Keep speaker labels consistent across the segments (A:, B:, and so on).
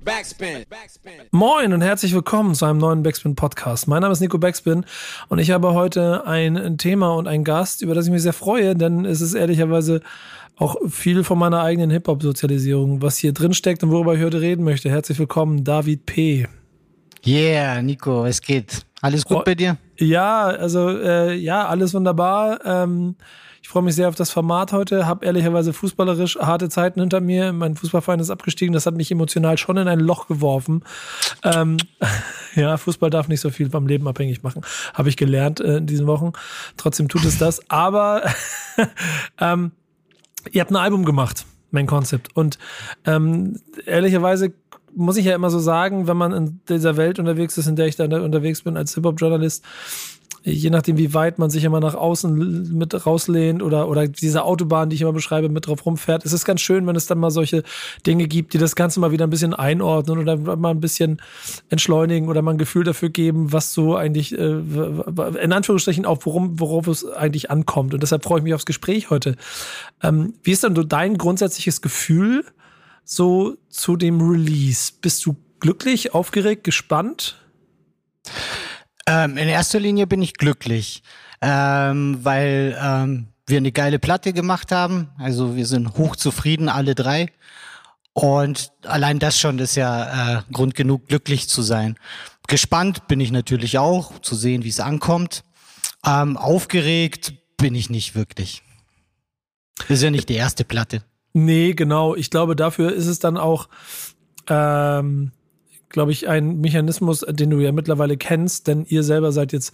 A: Backspin. Moin und herzlich willkommen zu einem neuen Backspin Podcast. Mein Name ist Nico Backspin und ich habe heute ein Thema und einen Gast, über das ich mich sehr freue, denn es ist ehrlicherweise auch viel von meiner eigenen Hip-Hop-Sozialisierung, was hier drin steckt und worüber ich heute reden möchte. Herzlich willkommen, David P.
B: Yeah, Nico, es geht. Alles gut bei dir?
A: Ja, also äh, ja, alles wunderbar. Ähm, ich freue mich sehr auf das Format heute. Hab ehrlicherweise fußballerisch harte Zeiten hinter mir. Mein Fußballverein ist abgestiegen. Das hat mich emotional schon in ein Loch geworfen. Ähm, ja, Fußball darf nicht so viel vom Leben abhängig machen. Habe ich gelernt äh, in diesen Wochen. Trotzdem tut es das. Aber ähm, ihr habt ein Album gemacht, mein Konzept. Und ähm, ehrlicherweise muss ich ja immer so sagen, wenn man in dieser Welt unterwegs ist, in der ich da unterwegs bin als Hip-Hop-Journalist, je nachdem, wie weit man sich immer nach außen mit rauslehnt oder, oder diese Autobahn, die ich immer beschreibe, mit drauf rumfährt. Es ist ganz schön, wenn es dann mal solche Dinge gibt, die das Ganze mal wieder ein bisschen einordnen oder mal ein bisschen entschleunigen oder mal ein Gefühl dafür geben, was so eigentlich, äh, in Anführungsstrichen auch, worum, worauf es eigentlich ankommt. Und deshalb freue ich mich aufs Gespräch heute. Ähm, wie ist dann so dein grundsätzliches Gefühl so zu dem Release? Bist du glücklich, aufgeregt, gespannt?
B: Ähm, in erster Linie bin ich glücklich, ähm, weil ähm, wir eine geile Platte gemacht haben. Also wir sind hochzufrieden, alle drei. Und allein das schon ist ja äh, Grund genug, glücklich zu sein. Gespannt bin ich natürlich auch, zu sehen, wie es ankommt. Ähm, aufgeregt bin ich nicht wirklich. Ist ja nicht die erste Platte.
A: Nee, genau. Ich glaube, dafür ist es dann auch ähm, glaube ich, ein Mechanismus, den du ja mittlerweile kennst, denn ihr selber seid jetzt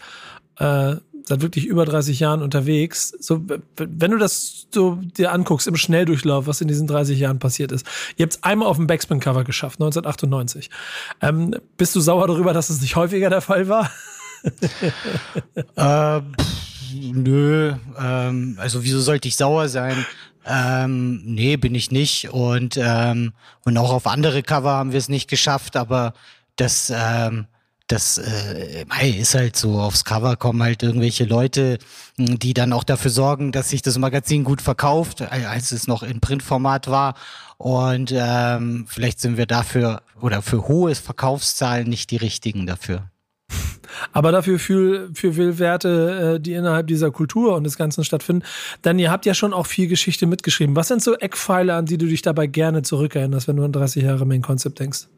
A: äh, seit wirklich über 30 Jahren unterwegs. So, wenn du das so dir anguckst im Schnelldurchlauf, was in diesen 30 Jahren passiert ist. Ihr habt es einmal auf dem Backspin-Cover geschafft, 1998. Ähm, bist du sauer darüber, dass es nicht häufiger der Fall war?
B: äh, nö, ähm, also wieso sollte ich sauer sein? Ähm, nee, bin ich nicht. Und, ähm, und auch auf andere Cover haben wir es nicht geschafft, aber das, ähm, das äh, ist halt so. Aufs Cover kommen halt irgendwelche Leute, die dann auch dafür sorgen, dass sich das Magazin gut verkauft, als es noch in Printformat war. Und ähm, vielleicht sind wir dafür oder für hohe Verkaufszahlen nicht die richtigen dafür.
A: Aber dafür für, für viel Werte, äh, die innerhalb dieser Kultur und des Ganzen stattfinden. Denn ihr habt ja schon auch viel Geschichte mitgeschrieben. Was sind so Eckpfeile, an die du dich dabei gerne zurückerinnerst, wenn du an 30 Jahre Main Concept denkst?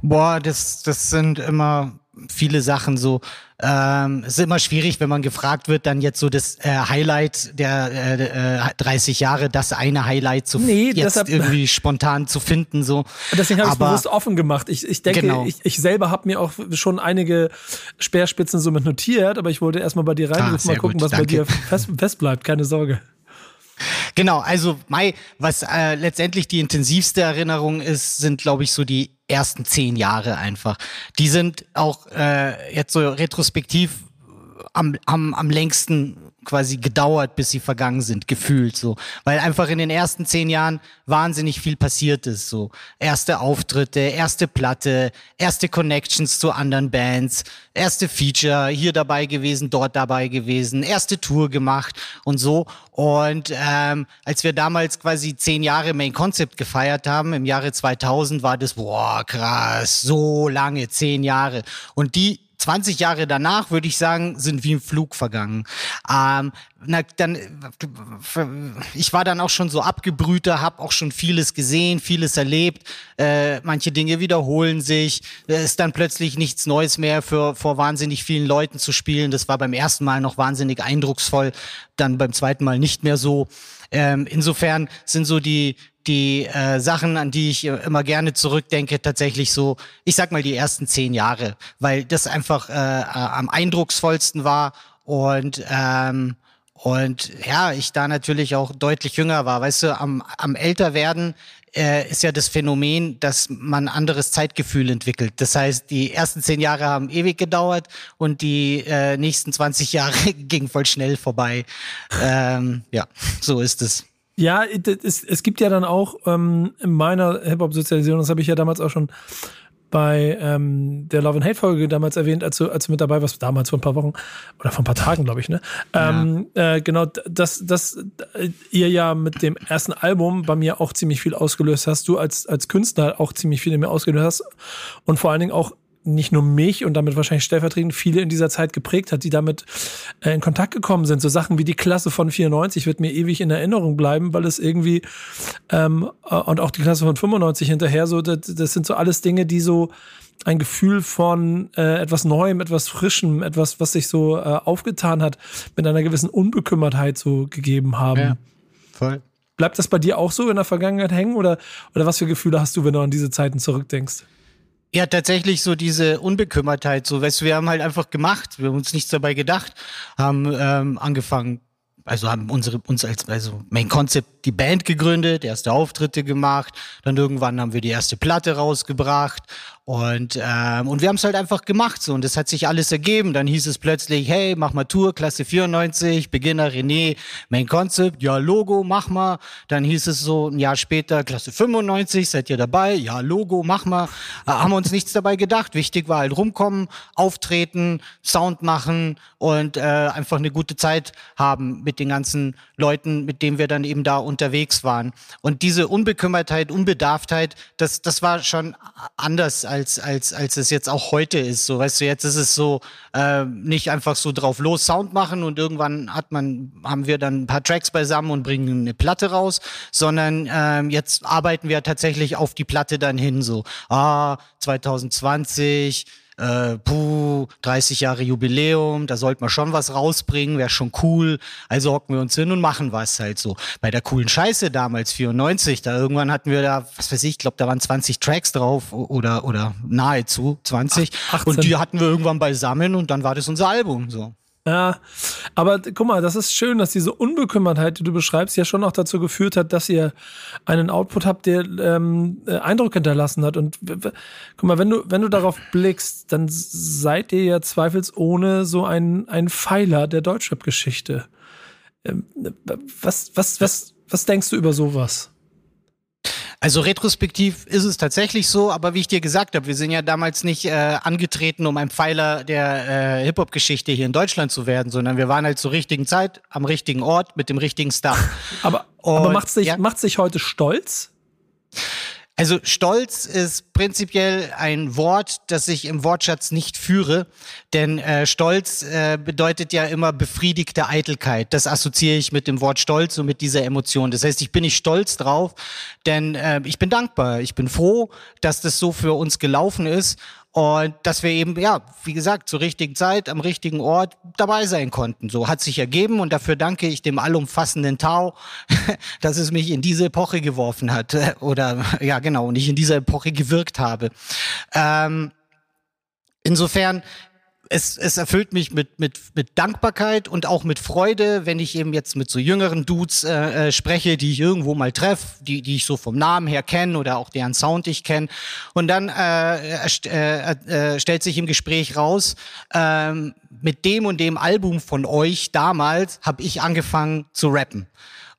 B: Boah, das, das sind immer viele Sachen so. Ähm, es ist immer schwierig, wenn man gefragt wird, dann jetzt so das äh, Highlight der äh, 30 äh, Jahre, das eine Highlight zu nee, jetzt deshalb, irgendwie spontan zu finden. So.
A: Deswegen habe ich es bewusst offen gemacht. Ich, ich denke, genau. ich, ich selber habe mir auch schon einige Speerspitzen somit notiert, aber ich wollte erstmal bei dir rein ah, mal gucken, gut, was danke. bei dir fest, fest bleibt. Keine Sorge.
B: Genau, also Mai, was äh, letztendlich die intensivste Erinnerung ist, sind, glaube ich, so die ersten zehn Jahre einfach. Die sind auch äh, jetzt so retrospektiv am, am, am längsten quasi gedauert, bis sie vergangen sind, gefühlt so. Weil einfach in den ersten zehn Jahren wahnsinnig viel passiert ist. So erste Auftritte, erste Platte, erste Connections zu anderen Bands, erste Feature, hier dabei gewesen, dort dabei gewesen, erste Tour gemacht und so. Und ähm, als wir damals quasi zehn Jahre Main Concept gefeiert haben, im Jahre 2000, war das, boah, krass, so lange, zehn Jahre. Und die 20 Jahre danach, würde ich sagen, sind wie im Flug vergangen. Ähm, na, dann, ich war dann auch schon so abgebrühter, habe auch schon vieles gesehen, vieles erlebt. Äh, manche Dinge wiederholen sich. Es ist dann plötzlich nichts Neues mehr für vor wahnsinnig vielen Leuten zu spielen. Das war beim ersten Mal noch wahnsinnig eindrucksvoll, dann beim zweiten Mal nicht mehr so. Ähm, insofern sind so die die äh, Sachen, an die ich immer gerne zurückdenke, tatsächlich so, ich sag mal die ersten zehn Jahre, weil das einfach äh, äh, am eindrucksvollsten war und ähm, und ja, ich da natürlich auch deutlich jünger war. Weißt du, am, am älter werden äh, ist ja das Phänomen, dass man anderes Zeitgefühl entwickelt. Das heißt, die ersten zehn Jahre haben ewig gedauert und die äh, nächsten 20 Jahre gingen voll schnell vorbei. Ähm, ja, so ist es.
A: Ja, es, es gibt ja dann auch ähm, in meiner Hip-Hop-Sozialisierung, das habe ich ja damals auch schon bei ähm, der Love and Hate Folge damals erwähnt, als du, als du mit dabei warst, damals vor ein paar Wochen oder vor ein paar Tagen, glaube ich, ne? Ähm, ja. äh, genau, dass, dass äh, ihr ja mit dem ersten Album bei mir auch ziemlich viel ausgelöst hast, du als, als Künstler auch ziemlich viel in mir ausgelöst hast und vor allen Dingen auch nicht nur mich und damit wahrscheinlich stellvertretend viele in dieser Zeit geprägt hat, die damit äh, in Kontakt gekommen sind. So Sachen wie die Klasse von 94 wird mir ewig in Erinnerung bleiben, weil es irgendwie ähm, äh, und auch die Klasse von 95 hinterher so, das, das sind so alles Dinge, die so ein Gefühl von äh, etwas Neuem, etwas Frischem, etwas, was sich so äh, aufgetan hat, mit einer gewissen Unbekümmertheit so gegeben haben. Ja, voll. Bleibt das bei dir auch so in der Vergangenheit hängen oder, oder was für Gefühle hast du, wenn du an diese Zeiten zurückdenkst?
B: Ja, tatsächlich so diese Unbekümmertheit. So, weißt, wir haben halt einfach gemacht, wir haben uns nichts dabei gedacht, haben ähm, angefangen, also haben unsere uns als also Main Concept die Band gegründet, erste Auftritte gemacht, dann irgendwann haben wir die erste Platte rausgebracht und, ähm, und wir haben es halt einfach gemacht so und das hat sich alles ergeben. Dann hieß es plötzlich, hey, mach mal Tour, Klasse 94, Beginner René, Main Concept, ja, Logo, mach mal. Dann hieß es so ein Jahr später, Klasse 95, seid ihr dabei? Ja, Logo, mach mal. Äh, haben wir uns nichts dabei gedacht. Wichtig war halt rumkommen, auftreten, Sound machen und äh, einfach eine gute Zeit haben mit den ganzen Leuten, mit denen wir dann eben da unterwegs waren. Und diese Unbekümmertheit, Unbedarftheit, das, das war schon anders als als, als, es jetzt auch heute ist. So, weißt du, jetzt ist es so, äh, nicht einfach so drauf los Sound machen und irgendwann hat man, haben wir dann ein paar Tracks beisammen und bringen eine Platte raus, sondern ähm, jetzt arbeiten wir tatsächlich auf die Platte dann hin, so, ah, 2020, äh, puh, 30 Jahre Jubiläum, da sollte man schon was rausbringen, wäre schon cool. Also hocken wir uns hin und machen was halt so. Bei der coolen Scheiße damals, 94, da irgendwann hatten wir da, was weiß ich, ich glaube, da waren 20 Tracks drauf oder, oder nahezu 20. Ach, und die hatten wir irgendwann beisammen und dann war das unser Album so.
A: Ja, aber guck mal, das ist schön, dass diese Unbekümmertheit, die du beschreibst, ja schon auch dazu geführt hat, dass ihr einen Output habt, der ähm, äh, Eindruck hinterlassen hat. Und guck mal, wenn du, wenn du darauf blickst, dann seid ihr ja zweifelsohne so ein, ein Pfeiler der Deutschrap-Geschichte. Ähm, was, was, was, was denkst du über sowas?
B: Also retrospektiv ist es tatsächlich so, aber wie ich dir gesagt habe, wir sind ja damals nicht äh, angetreten, um ein Pfeiler der äh, Hip-Hop-Geschichte hier in Deutschland zu werden, sondern wir waren halt zur richtigen Zeit, am richtigen Ort, mit dem richtigen Stuff.
A: aber, aber macht sich, ja? macht sich heute stolz?
B: Also Stolz ist prinzipiell ein Wort, das ich im Wortschatz nicht führe, denn äh, Stolz äh, bedeutet ja immer befriedigte Eitelkeit. Das assoziiere ich mit dem Wort Stolz und mit dieser Emotion. Das heißt, ich bin nicht stolz drauf, denn äh, ich bin dankbar. Ich bin froh, dass das so für uns gelaufen ist und dass wir eben, ja, wie gesagt, zur richtigen Zeit, am richtigen Ort dabei sein konnten. So hat sich ergeben und dafür danke ich dem allumfassenden Tau, dass es mich in diese Epoche geworfen hat. Oder ja, genau, und ich in dieser Epoche gewirkt habe. Ähm, insofern es, es erfüllt mich mit, mit, mit Dankbarkeit und auch mit Freude, wenn ich eben jetzt mit so jüngeren Dudes äh, äh, spreche, die ich irgendwo mal treffe, die, die ich so vom Namen her kenne oder auch deren Sound ich kenne. Und dann äh, äh, äh, stellt sich im Gespräch raus, äh, mit dem und dem Album von euch damals habe ich angefangen zu rappen.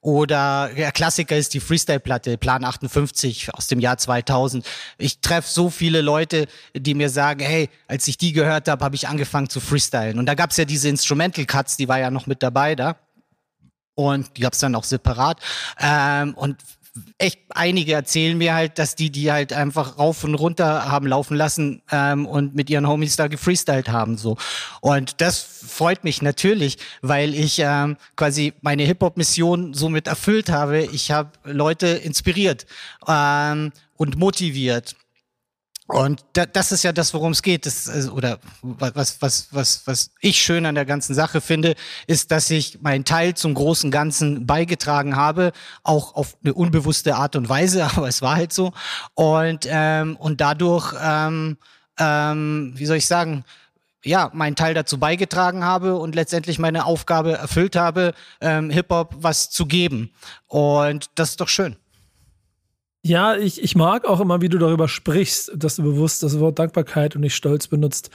B: Oder der Klassiker ist die Freestyle-Platte, Plan 58 aus dem Jahr 2000. Ich treffe so viele Leute, die mir sagen, hey, als ich die gehört habe, habe ich angefangen zu freestylen. Und da gab es ja diese Instrumental-Cuts, die war ja noch mit dabei da. Und die gab's dann auch separat. Ähm, und echt einige erzählen mir halt, dass die die halt einfach rauf und runter haben laufen lassen ähm, und mit ihren Homies da gefreestylt haben so und das freut mich natürlich, weil ich ähm, quasi meine Hip Hop Mission somit erfüllt habe. Ich habe Leute inspiriert ähm, und motiviert und da, das ist ja das, worum es geht. Das, oder was, was, was, was ich schön an der ganzen Sache finde, ist, dass ich meinen Teil zum großen Ganzen beigetragen habe, auch auf eine unbewusste Art und Weise, aber es war halt so. Und, ähm, und dadurch, ähm, ähm, wie soll ich sagen, ja, meinen Teil dazu beigetragen habe und letztendlich meine Aufgabe erfüllt habe, ähm, Hip-Hop was zu geben. Und das ist doch schön.
A: Ja, ich, ich mag auch immer, wie du darüber sprichst, dass du bewusst das Wort Dankbarkeit und nicht Stolz benutzt.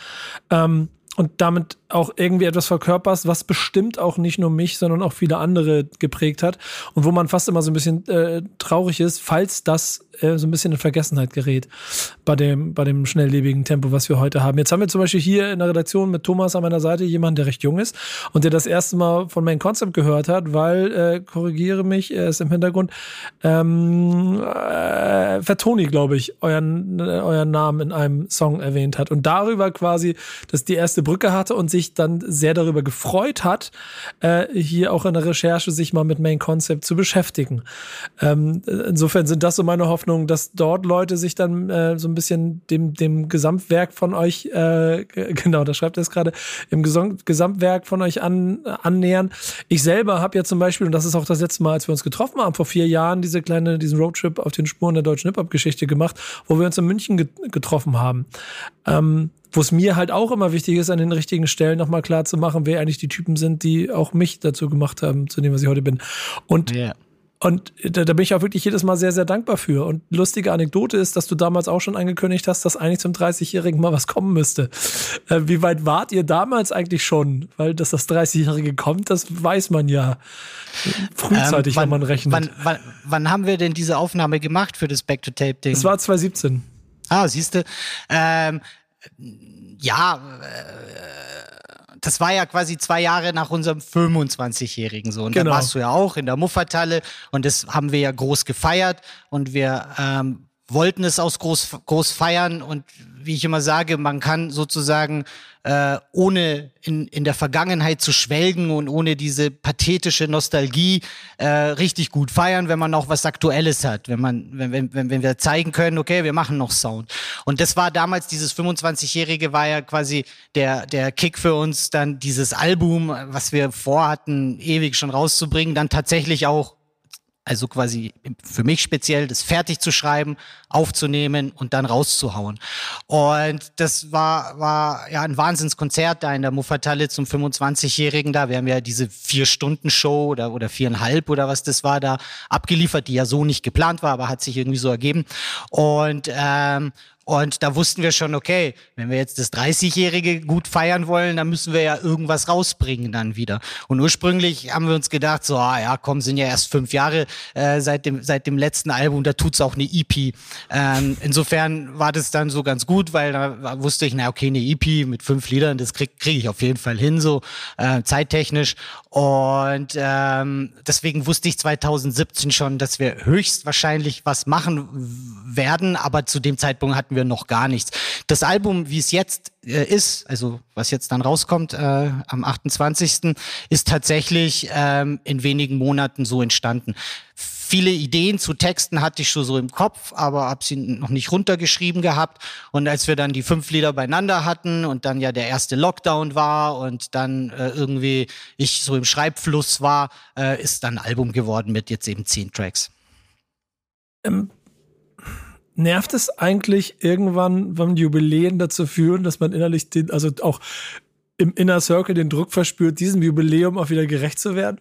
A: Ähm, und damit auch irgendwie etwas verkörperst, was bestimmt auch nicht nur mich, sondern auch viele andere geprägt hat und wo man fast immer so ein bisschen äh, traurig ist, falls das äh, so ein bisschen in Vergessenheit gerät bei dem, bei dem schnelllebigen Tempo, was wir heute haben. Jetzt haben wir zum Beispiel hier in der Redaktion mit Thomas an meiner Seite jemanden, der recht jung ist und der das erste Mal von Main Concept gehört hat, weil, äh, korrigiere mich, er ist im Hintergrund, ähm, äh, Vertoni, glaube ich, euren, äh, euren Namen in einem Song erwähnt hat und darüber quasi, dass die erste Brücke hatte und sich dann sehr darüber gefreut hat, äh, hier auch in der Recherche sich mal mit Main Concept zu beschäftigen. Ähm, insofern sind das so meine Hoffnungen Hoffnung, dass dort Leute sich dann äh, so ein bisschen dem, dem Gesamtwerk von euch, äh, genau, da schreibt er es gerade, im Gesam Gesamtwerk von euch an, annähern. Ich selber habe ja zum Beispiel, und das ist auch das letzte Mal, als wir uns getroffen haben, vor vier Jahren, diese kleine, diesen Roadtrip auf den Spuren der deutschen Hip-Hop-Geschichte gemacht, wo wir uns in München get getroffen haben. Ähm, wo es mir halt auch immer wichtig ist, an den richtigen Stellen nochmal klar zu machen, wer eigentlich die Typen sind, die auch mich dazu gemacht haben, zu dem, was ich heute bin. Und yeah. Und da, da, bin ich auch wirklich jedes Mal sehr, sehr dankbar für. Und lustige Anekdote ist, dass du damals auch schon angekündigt hast, dass eigentlich zum 30-Jährigen mal was kommen müsste. Äh, wie weit wart ihr damals eigentlich schon? Weil, dass das 30-Jährige kommt, das weiß man ja frühzeitig, ähm, wann, wenn man rechnet.
B: Wann, wann, wann, haben wir denn diese Aufnahme gemacht für das Back-to-Tape-Ding?
A: Das war 2017.
B: Ah, siehst du. Ähm, ja, äh, das war ja quasi zwei Jahre nach unserem 25-Jährigen so. Und genau. dann warst du ja auch in der Muffertalle und das haben wir ja groß gefeiert und wir ähm, wollten es aus groß, groß feiern und wie ich immer sage, man kann sozusagen äh, ohne in, in der Vergangenheit zu schwelgen und ohne diese pathetische Nostalgie äh, richtig gut feiern, wenn man auch was Aktuelles hat, wenn man, wenn, wenn, wenn wir zeigen können, okay, wir machen noch Sound. Und das war damals, dieses 25-Jährige war ja quasi der, der Kick für uns, dann dieses Album, was wir vorhatten, ewig schon rauszubringen, dann tatsächlich auch also quasi für mich speziell, das fertig zu schreiben, aufzunehmen und dann rauszuhauen. Und das war, war ja ein Wahnsinnskonzert da in der Muffathalle zum 25-Jährigen da. Wir haben ja diese Vier-Stunden-Show oder, oder viereinhalb oder was das war da abgeliefert, die ja so nicht geplant war, aber hat sich irgendwie so ergeben. Und, ähm, und da wussten wir schon, okay, wenn wir jetzt das 30-Jährige gut feiern wollen, dann müssen wir ja irgendwas rausbringen dann wieder. Und ursprünglich haben wir uns gedacht, so, ah ja, komm, sind ja erst fünf Jahre äh, seit, dem, seit dem letzten Album, da tut's auch eine EP. Ähm, insofern war das dann so ganz gut, weil da wusste ich, na okay, eine EP mit fünf Liedern, das krieg, krieg ich auf jeden Fall hin, so äh, zeittechnisch. Und ähm, deswegen wusste ich 2017 schon, dass wir höchstwahrscheinlich was machen werden, aber zu dem Zeitpunkt hatten wir noch gar nichts. Das Album, wie es jetzt äh, ist, also was jetzt dann rauskommt äh, am 28., ist tatsächlich ähm, in wenigen Monaten so entstanden. Viele Ideen zu Texten hatte ich schon so im Kopf, aber habe sie noch nicht runtergeschrieben gehabt. Und als wir dann die fünf Lieder beieinander hatten und dann ja der erste Lockdown war und dann äh, irgendwie ich so im Schreibfluss war, äh, ist dann ein Album geworden mit jetzt eben zehn Tracks.
A: Ähm, nervt es eigentlich irgendwann, wenn Jubiläen dazu führen, dass man innerlich den, also auch im Inner Circle den Druck verspürt, diesem Jubiläum auch wieder gerecht zu werden?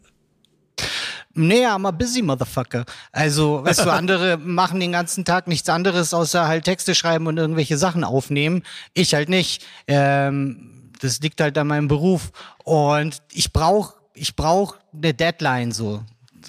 B: Nee, I'm a busy motherfucker. Also, weißt du, andere machen den ganzen Tag nichts anderes, außer halt Texte schreiben und irgendwelche Sachen aufnehmen. Ich halt nicht. Ähm, das liegt halt an meinem Beruf. Und ich brauche ich brauch eine Deadline so,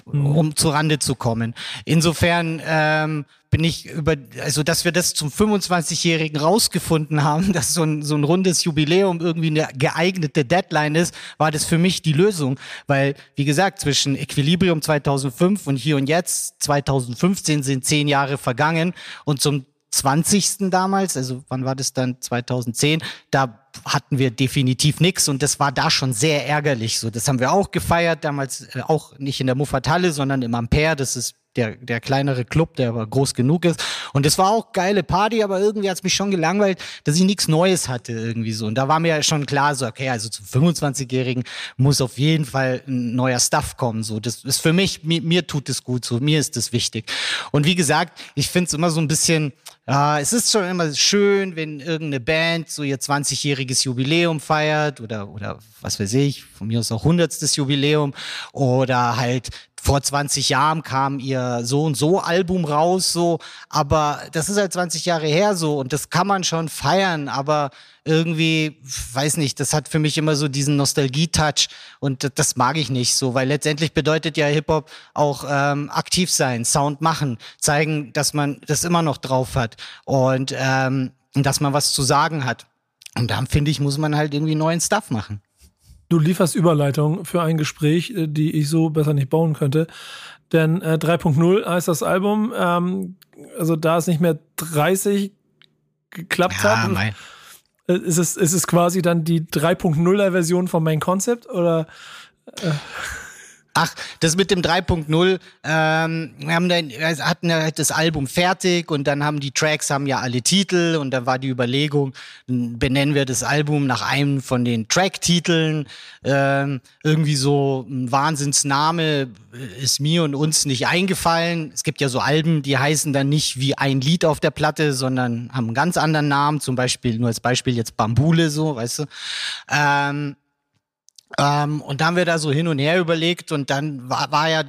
B: mhm. um zu Rande zu kommen. Insofern ähm, bin ich über, also dass wir das zum 25-Jährigen rausgefunden haben, dass so ein, so ein rundes Jubiläum irgendwie eine geeignete Deadline ist, war das für mich die Lösung. Weil, wie gesagt, zwischen Equilibrium 2005 und hier und jetzt 2015 sind zehn Jahre vergangen und zum 20. damals, also wann war das dann 2010, da hatten wir definitiv nichts und das war da schon sehr ärgerlich. So, das haben wir auch gefeiert, damals äh, auch nicht in der Muffathalle, sondern im Ampere, das ist der, der kleinere Club, der aber groß genug ist. Und es war auch geile Party, aber irgendwie hat es mich schon gelangweilt, dass ich nichts Neues hatte irgendwie so. Und da war mir schon klar, so, okay, also zum 25-Jährigen muss auf jeden Fall ein neuer Stuff kommen. So, das ist für mich, mir, mir tut es gut, so, mir ist das wichtig. Und wie gesagt, ich finde es immer so ein bisschen, ja, es ist schon immer schön, wenn irgendeine Band so ihr 20-jähriges Jubiläum feiert oder, oder was weiß ich, von mir aus auch 100. Jubiläum oder halt vor 20 Jahren kam ihr so und so Album raus, so, aber das ist halt 20 Jahre her so und das kann man schon feiern, aber irgendwie, weiß nicht, das hat für mich immer so diesen Nostalgie-Touch und das mag ich nicht so, weil letztendlich bedeutet ja Hip-Hop auch ähm, aktiv sein, Sound machen, zeigen, dass man das immer noch drauf hat und ähm, dass man was zu sagen hat. Und dann finde ich, muss man halt irgendwie neuen Stuff machen.
A: Du lieferst Überleitung für ein Gespräch, äh, die ich so besser nicht bauen könnte. Denn äh, 3.0 heißt das Album. Ähm, also da es nicht mehr 30 geklappt ja, hat, mein. Äh, ist es, ist es quasi dann die 3.0er Version von Main Concept oder? Äh
B: Ach, das mit dem 3.0, ähm, wir haben dann, wir hatten ja das Album fertig und dann haben die Tracks haben ja alle Titel und da war die Überlegung, benennen wir das Album nach einem von den Tracktiteln. Ähm, irgendwie so ein Wahnsinnsname ist mir und uns nicht eingefallen. Es gibt ja so Alben, die heißen dann nicht wie ein Lied auf der Platte, sondern haben einen ganz anderen Namen. Zum Beispiel, nur als Beispiel jetzt Bambule, so, weißt du. Ähm, ähm, und dann haben wir da so hin und her überlegt und dann war, war ja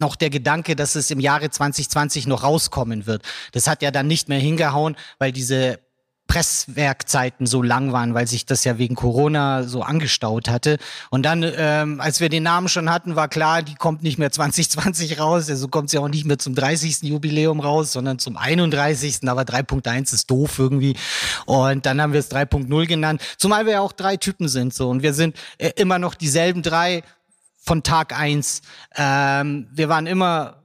B: noch der Gedanke, dass es im Jahre 2020 noch rauskommen wird. Das hat ja dann nicht mehr hingehauen, weil diese Presswerkzeiten so lang waren, weil sich das ja wegen Corona so angestaut hatte. Und dann, ähm, als wir den Namen schon hatten, war klar, die kommt nicht mehr 2020 raus, also kommt sie auch nicht mehr zum 30. Jubiläum raus, sondern zum 31. Aber 3.1 ist doof irgendwie. Und dann haben wir es 3.0 genannt, zumal wir ja auch drei Typen sind so und wir sind äh, immer noch dieselben drei von Tag eins. Ähm, wir waren immer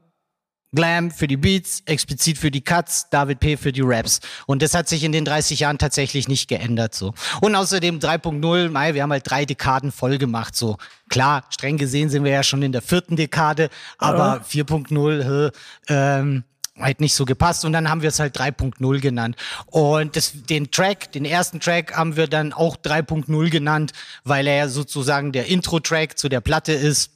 B: Glam für die Beats, explizit für die Cuts, David P. für die Raps. Und das hat sich in den 30 Jahren tatsächlich nicht geändert, so. Und außerdem 3.0, Mai, wir haben halt drei Dekaden voll gemacht, so. Klar, streng gesehen sind wir ja schon in der vierten Dekade, aber ja. 4.0, ähm, halt nicht so gepasst und dann haben wir es halt 3.0 genannt. Und das, den Track, den ersten Track haben wir dann auch 3.0 genannt, weil er ja sozusagen der Intro-Track zu der Platte ist.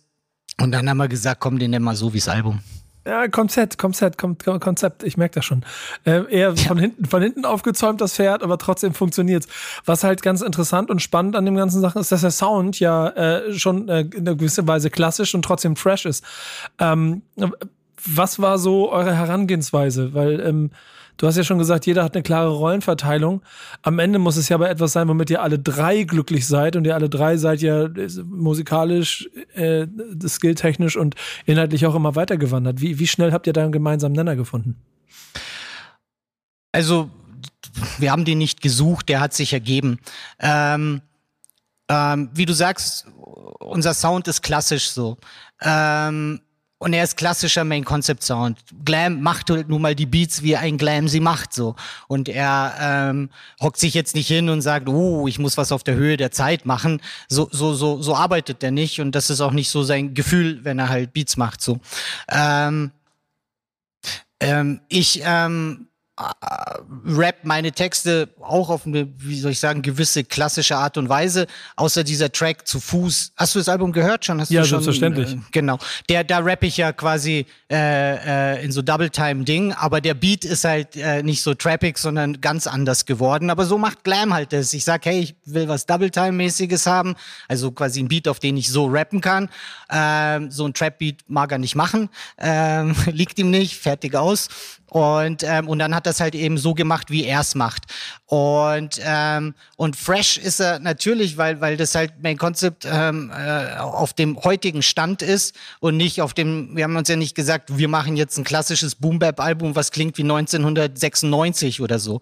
B: Und dann haben wir gesagt, komm, den nennen wir so wie das Album.
A: Ja, Konzept, Konzept, Konzept, ich merke das schon. Äh, eher ja. von hinten, von hinten aufgezäumt das Pferd, aber trotzdem funktioniert's. Was halt ganz interessant und spannend an dem ganzen Sachen ist, dass der Sound ja äh, schon äh, in einer gewissen Weise klassisch und trotzdem fresh ist. Ähm, was war so eure Herangehensweise? Weil ähm, Du hast ja schon gesagt, jeder hat eine klare Rollenverteilung. Am Ende muss es ja aber etwas sein, womit ihr alle drei glücklich seid und ihr alle drei seid ja äh, musikalisch, äh, skilltechnisch und inhaltlich auch immer weitergewandert. Wie, wie schnell habt ihr da einen gemeinsamen Nenner gefunden?
B: Also, wir haben den nicht gesucht, der hat sich ergeben. Ähm, ähm, wie du sagst, unser Sound ist klassisch so. Ähm, und er ist klassischer Main Concept Sound. Glam macht halt nun mal die Beats, wie ein Glam sie macht so. Und er ähm, hockt sich jetzt nicht hin und sagt, oh, ich muss was auf der Höhe der Zeit machen. So so so so arbeitet er nicht und das ist auch nicht so sein Gefühl, wenn er halt Beats macht so. Ähm, ähm, ich ähm, äh, rap meine Texte auch auf eine, wie soll ich sagen, gewisse klassische Art und Weise, außer dieser Track zu Fuß. Hast du das Album gehört schon? Hast
A: ja,
B: du schon,
A: selbstverständlich.
B: Äh, genau. Der, da rapp ich ja quasi äh, äh, in so Double-Time-Ding, aber der Beat ist halt äh, nicht so trappig, sondern ganz anders geworden. Aber so macht Glam halt das. Ich sag, hey, ich will was Double-Time-mäßiges haben, also quasi ein Beat, auf den ich so rappen kann. Ähm, so ein Trap-Beat mag er nicht machen, ähm, liegt ihm nicht, fertig aus. Und, ähm, und dann hat das halt eben so gemacht, wie er es macht. Und, ähm, und fresh ist er natürlich, weil, weil das halt mein Konzept ähm, äh, auf dem heutigen Stand ist und nicht auf dem, wir haben uns ja nicht gesagt, wir machen jetzt ein klassisches Boom-Bap-Album, was klingt wie 1996 oder so.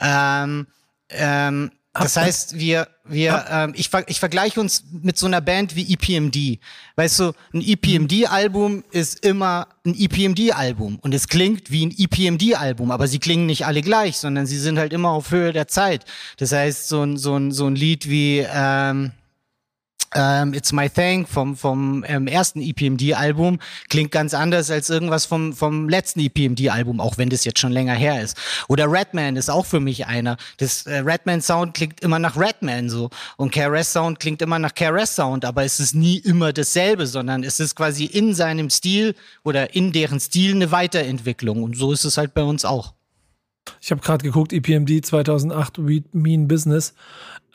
B: Ähm, ähm, das heißt, wir, wir, ähm, ich, ich vergleiche uns mit so einer Band wie EPMD. Weißt du, ein EPMD-Album ist immer ein EPMD-Album und es klingt wie ein EPMD-Album, aber sie klingen nicht alle gleich, sondern sie sind halt immer auf Höhe der Zeit. Das heißt, so ein, so ein, so ein Lied wie, ähm, ähm, It's My Thing vom, vom ähm, ersten EPMD-Album klingt ganz anders als irgendwas vom, vom letzten EPMD-Album, auch wenn das jetzt schon länger her ist. Oder Redman ist auch für mich einer. Das äh, Redman-Sound klingt immer nach Redman so und KRS-Sound klingt immer nach KRS-Sound, aber es ist nie immer dasselbe, sondern es ist quasi in seinem Stil oder in deren Stil eine Weiterentwicklung und so ist es halt bei uns auch.
A: Ich habe gerade geguckt, EPMD 2008, We Mean Business.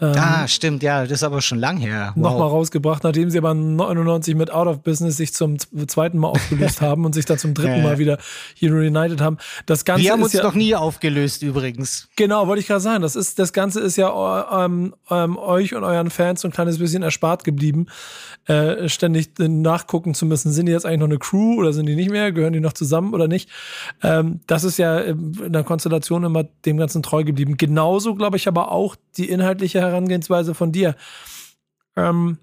B: Ähm, ah, stimmt, ja, das ist aber schon lang her.
A: Wow. Nochmal rausgebracht, nachdem sie aber 99 mit Out of Business sich zum zweiten Mal aufgelöst haben und sich dann zum dritten Mal wieder hier reunited haben. Das Ganze
B: Wir haben
A: uns
B: ja, noch nie aufgelöst übrigens.
A: Genau, wollte ich gerade sagen. Das, ist, das Ganze ist ja ähm, ähm, euch und euren Fans so ein kleines bisschen erspart geblieben, äh, ständig nachgucken zu müssen. Sind die jetzt eigentlich noch eine Crew oder sind die nicht mehr? Gehören die noch zusammen oder nicht? Ähm, das ist ja in der Konstellation immer dem Ganzen treu geblieben. Genauso, glaube ich, aber auch die inhaltliche Herangehensweise von dir. Ähm,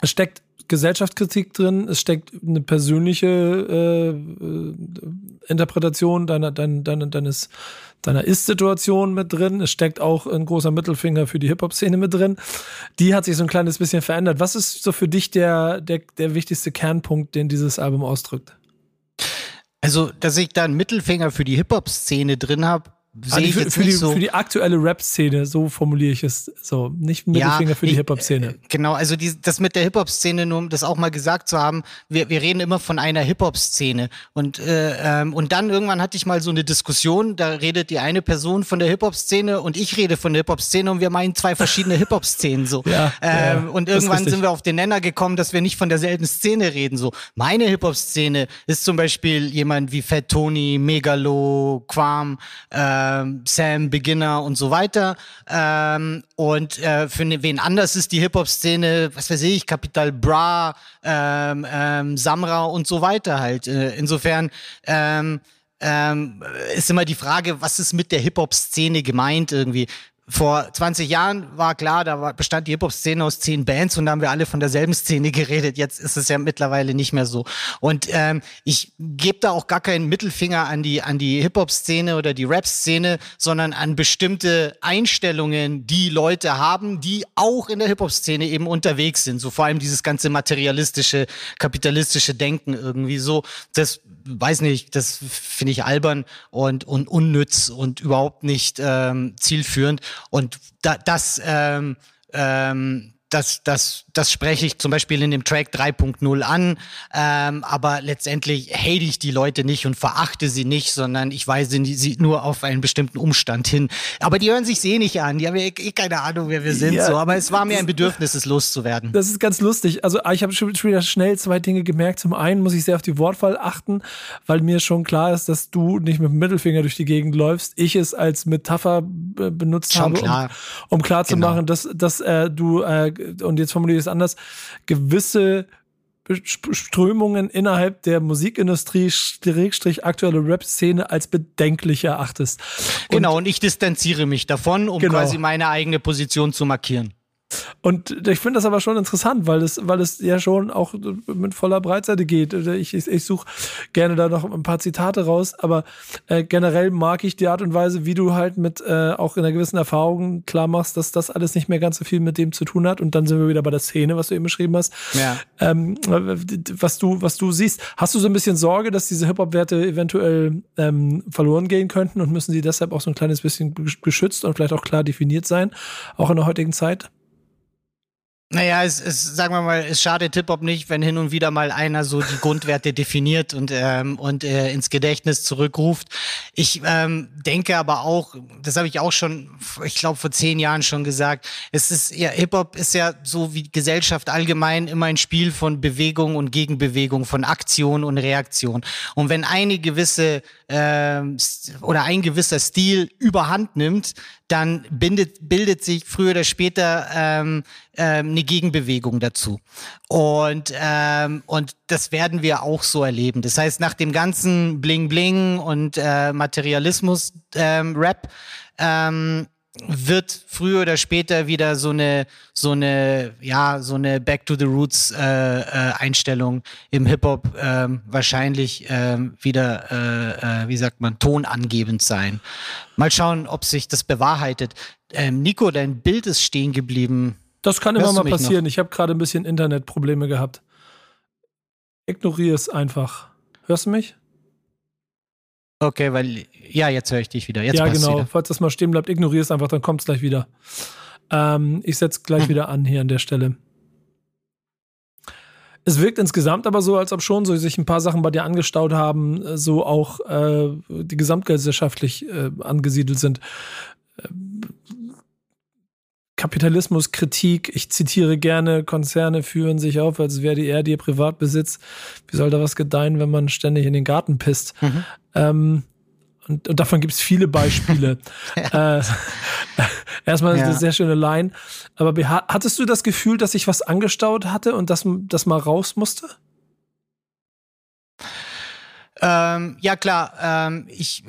A: es steckt Gesellschaftskritik drin, es steckt eine persönliche äh, äh, Interpretation deiner, deiner, deiner, deines, deiner Ist-Situation mit drin. Es steckt auch ein großer Mittelfinger für die Hip-Hop-Szene mit drin. Die hat sich so ein kleines bisschen verändert. Was ist so für dich der, der, der wichtigste Kernpunkt, den dieses Album ausdrückt?
B: Also, dass ich da einen Mittelfinger für die Hip-Hop-Szene drin habe,
A: Ah, sehe ich für, für, die,
B: so.
A: für die aktuelle Rap-Szene, so formuliere ich es so. Nicht Mittelfinger ja, für die Hip-Hop-Szene. Äh,
B: genau, also die, das mit der Hip-Hop-Szene, nur um das auch mal gesagt zu haben, wir, wir reden immer von einer Hip-Hop-Szene. Und, äh, ähm, und dann irgendwann hatte ich mal so eine Diskussion, da redet die eine Person von der Hip-Hop-Szene und ich rede von der Hip-Hop-Szene und wir meinen zwei verschiedene Hip-Hop-Szenen so. Ja, ähm, ja, und irgendwann sind wir auf den Nenner gekommen, dass wir nicht von derselben Szene reden. So, meine Hip-Hop-Szene ist zum Beispiel jemand wie Fat Tony, Megalo, Quam, ähm, Sam, Beginner und so weiter. Ähm, und äh, für ne, wen anders ist die Hip-Hop-Szene, was weiß ich, Capital Bra, ähm, ähm, Samra und so weiter halt. Äh, insofern ähm, ähm, ist immer die Frage, was ist mit der Hip-Hop-Szene gemeint irgendwie? Vor 20 Jahren war klar, da war, bestand die Hip-Hop-Szene aus zehn Bands und da haben wir alle von derselben Szene geredet. Jetzt ist es ja mittlerweile nicht mehr so. Und ähm, ich gebe da auch gar keinen Mittelfinger an die, an die Hip-Hop-Szene oder die Rap-Szene, sondern an bestimmte Einstellungen, die Leute haben, die auch in der Hip-Hop-Szene eben unterwegs sind. So vor allem dieses ganze materialistische, kapitalistische Denken irgendwie so. Das weiß nicht, das finde ich albern und, und unnütz und überhaupt nicht ähm, zielführend. Und da, das, ähm, ähm, das, das, das spreche ich zum Beispiel in dem Track 3.0 an, ähm, aber letztendlich hate ich die Leute nicht und verachte sie nicht, sondern ich weise sie nur auf einen bestimmten Umstand hin. Aber die hören sich eh nicht an, die haben ja eh, eh keine Ahnung, wer wir sind, ja, so. aber es war mir ein Bedürfnis, es loszuwerden.
A: Das ist ganz lustig. Also ich habe schon wieder schnell zwei Dinge gemerkt. Zum einen muss ich sehr auf die Wortwahl achten, weil mir schon klar ist, dass du nicht mit dem Mittelfinger durch die Gegend läufst, ich es als Metapher benutzt schon habe, klar. um, um klar zu genau. machen, dass, dass äh, du, äh, und jetzt formuliere ich es anders, gewisse Strömungen innerhalb der Musikindustrie, Strich aktuelle Rap-Szene als bedenklich erachtest.
B: Und genau, und ich distanziere mich davon, um genau. quasi meine eigene Position zu markieren.
A: Und ich finde das aber schon interessant, weil es, weil es ja schon auch mit voller Breitseite geht. Ich, ich, ich suche gerne da noch ein paar Zitate raus, aber äh, generell mag ich die Art und Weise, wie du halt mit äh, auch in einer gewissen Erfahrung klar machst, dass das alles nicht mehr ganz so viel mit dem zu tun hat. Und dann sind wir wieder bei der Szene, was du eben beschrieben hast. Ja. Ähm, was du, was du siehst. Hast du so ein bisschen Sorge, dass diese Hip-Hop-Werte eventuell ähm, verloren gehen könnten und müssen sie deshalb auch so ein kleines bisschen geschützt und vielleicht auch klar definiert sein, auch in der heutigen Zeit?
B: Naja, es, es, sagen wir mal, es schadet Hip-Hop nicht, wenn hin und wieder mal einer so die Grundwerte definiert und, ähm, und äh, ins Gedächtnis zurückruft. Ich ähm, denke aber auch, das habe ich auch schon, ich glaube, vor zehn Jahren schon gesagt, es ist ja, Hip-Hop ist ja so wie Gesellschaft allgemein immer ein Spiel von Bewegung und Gegenbewegung, von Aktion und Reaktion. Und wenn eine gewisse ähm, oder ein gewisser Stil überhand nimmt, dann bindet, bildet sich früher oder später ähm, ähm, eine Gegenbewegung dazu. Und, ähm, und das werden wir auch so erleben. Das heißt, nach dem ganzen Bling Bling und äh, Materialismus-Rap ähm, wird früher oder später wieder so eine so eine ja so eine Back to the Roots äh, äh, Einstellung im Hip Hop äh, wahrscheinlich äh, wieder äh, äh, wie sagt man tonangebend sein. Mal schauen, ob sich das bewahrheitet. Ähm, Nico, dein Bild ist stehen geblieben.
A: Das kann Hörst immer mal passieren. Noch? Ich habe gerade ein bisschen Internetprobleme gehabt. Ignoriere es einfach. Hörst du mich?
B: Okay, weil, ja, jetzt höre ich dich wieder. Jetzt
A: ja, genau. Wieder. Falls das mal stehen bleibt, ignoriere es einfach, dann kommt es gleich wieder. Ähm, ich setze gleich hm. wieder an hier an der Stelle. Es wirkt insgesamt aber so, als ob schon so sich ein paar Sachen bei dir angestaut haben, äh, so auch äh, die gesamtgesellschaftlich äh, angesiedelt sind. Äh, Kapitalismuskritik. Ich zitiere gerne, Konzerne führen sich auf, als wäre die Erde ihr Privatbesitz. Wie soll da was gedeihen, wenn man ständig in den Garten pisst? Mhm. Ähm, und, und, davon gibt es viele Beispiele. ja. äh, erstmal ja. eine sehr schöne Line. Aber hattest du das Gefühl, dass sich was angestaut hatte und dass das mal raus musste?
B: Ähm, ja klar, ähm, ich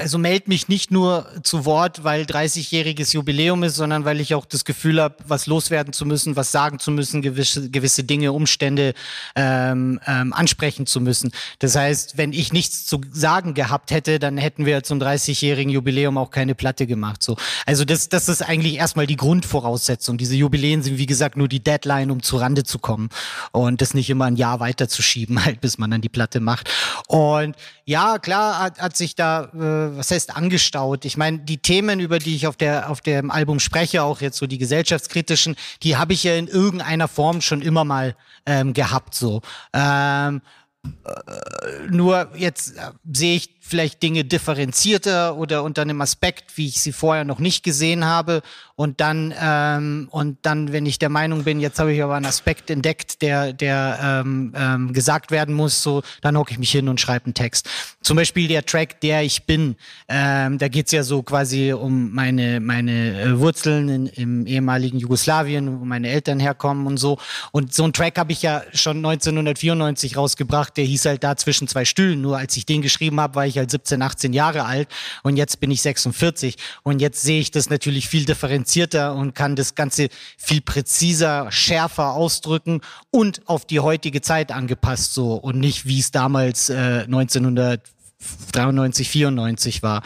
B: also melde mich nicht nur zu Wort, weil 30-jähriges Jubiläum ist, sondern weil ich auch das Gefühl habe, was loswerden zu müssen, was sagen zu müssen, gewisse, gewisse Dinge, Umstände ähm, ähm, ansprechen zu müssen. Das heißt, wenn ich nichts zu sagen gehabt hätte, dann hätten wir zum 30-jährigen Jubiläum auch keine Platte gemacht. So, also das, das ist eigentlich erstmal die Grundvoraussetzung. Diese Jubiläen sind wie gesagt nur die Deadline, um zu Rande zu kommen und das nicht immer ein Jahr weiterzuschieben, halt bis man dann die Platte macht. Und ja, klar hat, hat sich da, äh, was heißt angestaut. Ich meine, die Themen, über die ich auf der auf dem Album spreche, auch jetzt so die gesellschaftskritischen, die habe ich ja in irgendeiner Form schon immer mal ähm, gehabt. So. Ähm, äh, nur jetzt äh, sehe ich vielleicht Dinge differenzierter oder unter einem Aspekt, wie ich sie vorher noch nicht gesehen habe. Und dann, ähm, und dann, wenn ich der Meinung bin, jetzt habe ich aber einen Aspekt entdeckt, der, der ähm, ähm, gesagt werden muss, so, dann hocke ich mich hin und schreibe einen Text. Zum Beispiel der Track, der ich bin, ähm, da geht's ja so quasi um meine, meine äh, Wurzeln in, im ehemaligen Jugoslawien, wo meine Eltern herkommen und so. Und so einen Track habe ich ja schon 1994 rausgebracht, der hieß halt da zwischen zwei Stühlen. Nur als ich den geschrieben habe, war ich halt 17, 18 Jahre alt und jetzt bin ich 46 und jetzt sehe ich das natürlich viel differenzierter und kann das Ganze viel präziser, schärfer ausdrücken und auf die heutige Zeit angepasst so und nicht wie es damals äh, 1993, 94 war.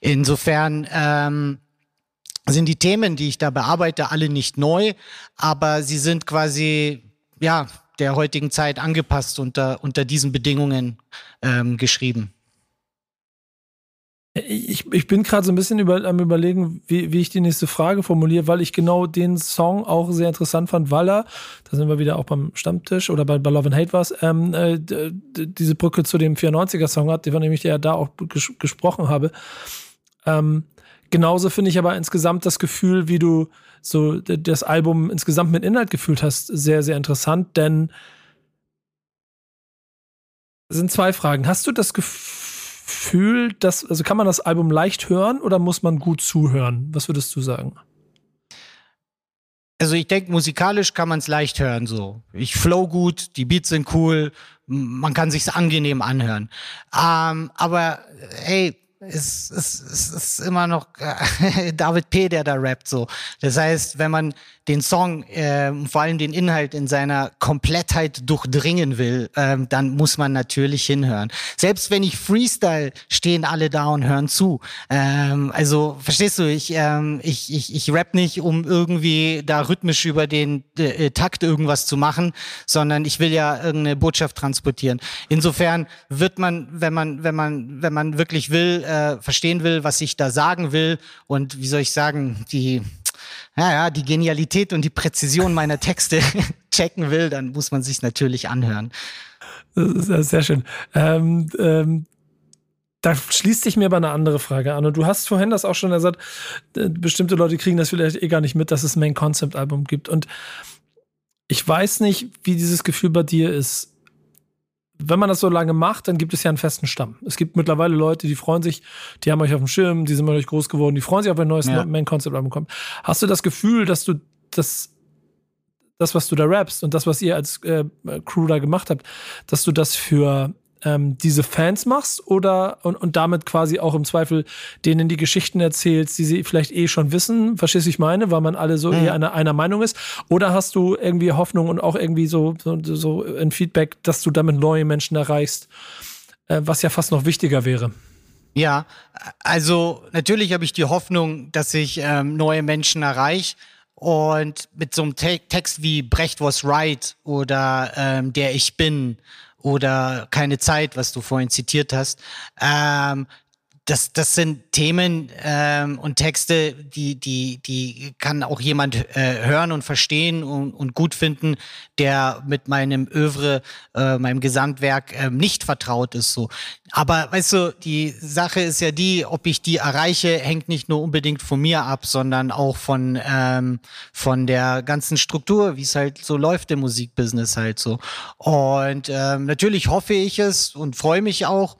B: Insofern ähm, sind die Themen, die ich da bearbeite, alle nicht neu, aber sie sind quasi ja der heutigen Zeit angepasst unter unter diesen Bedingungen ähm, geschrieben.
A: Ich, ich bin gerade so ein bisschen über, am überlegen, wie, wie ich die nächste Frage formuliere, weil ich genau den Song auch sehr interessant fand, weil er, da sind wir wieder auch beim Stammtisch oder bei, bei Love and Hate was, ähm, äh, diese Brücke zu dem 94er-Song hat, von dem ich ja da auch ges gesprochen habe. Ähm, genauso finde ich aber insgesamt das Gefühl, wie du so das Album insgesamt mit Inhalt gefühlt hast, sehr, sehr interessant, denn sind zwei Fragen. Hast du das Gefühl, Gefühl, dass, also kann man das Album leicht hören oder muss man gut zuhören? Was würdest du sagen?
B: Also ich denke, musikalisch kann man es leicht hören so. Ich flow gut, die Beats sind cool, man kann sich's angenehm anhören. Ähm, aber hey, es, es, es ist immer noch David P., der da rappt so. Das heißt, wenn man den Song, äh, vor allem den Inhalt in seiner Komplettheit durchdringen will, äh, dann muss man natürlich hinhören. Selbst wenn ich Freestyle, stehen alle da und hören zu. Ähm, also verstehst du, ich, ähm, ich, ich, ich rap nicht, um irgendwie da rhythmisch über den äh, Takt irgendwas zu machen, sondern ich will ja irgendeine Botschaft transportieren. Insofern wird man, wenn man, wenn man, wenn man wirklich will, äh, verstehen will, was ich da sagen will und wie soll ich sagen, die ja, ja, die Genialität und die Präzision meiner Texte checken will, dann muss man sich natürlich anhören.
A: Sehr, schön. Ähm, ähm, da schließt sich mir aber eine andere Frage an. Und du hast vorhin das auch schon gesagt, äh, bestimmte Leute kriegen das vielleicht eh gar nicht mit, dass es ein Main-Concept-Album gibt. Und ich weiß nicht, wie dieses Gefühl bei dir ist wenn man das so lange macht, dann gibt es ja einen festen Stamm. Es gibt mittlerweile Leute, die freuen sich, die haben euch auf dem Schirm, die sind mit euch groß geworden, die freuen sich auf ein neues ja. Main-Concept-Album kommt. Hast du das Gefühl, dass du das, das, was du da rappst und das, was ihr als äh, Crew da gemacht habt, dass du das für ähm, diese Fans machst oder und, und damit quasi auch im Zweifel denen die Geschichten erzählst, die sie vielleicht eh schon wissen, verstehst du, ich meine, weil man alle so mhm. eher einer, einer Meinung ist? Oder hast du irgendwie Hoffnung und auch irgendwie so, so, so ein Feedback, dass du damit neue Menschen erreichst, äh, was ja fast noch wichtiger wäre?
B: Ja, also natürlich habe ich die Hoffnung, dass ich ähm, neue Menschen erreiche. Und mit so einem Te Text wie Brecht was right oder ähm, Der Ich bin oder keine Zeit, was du vorhin zitiert hast, ähm, das, das sind Themen ähm, und Texte, die, die, die kann auch jemand äh, hören und verstehen und, und gut finden, der mit meinem Övre, äh, meinem Gesamtwerk äh, nicht vertraut ist. So. Aber weißt du, die Sache ist ja die, ob ich die erreiche, hängt nicht nur unbedingt von mir ab, sondern auch von, ähm, von der ganzen Struktur, wie es halt so läuft im Musikbusiness halt so. Und ähm, natürlich hoffe ich es und freue mich auch.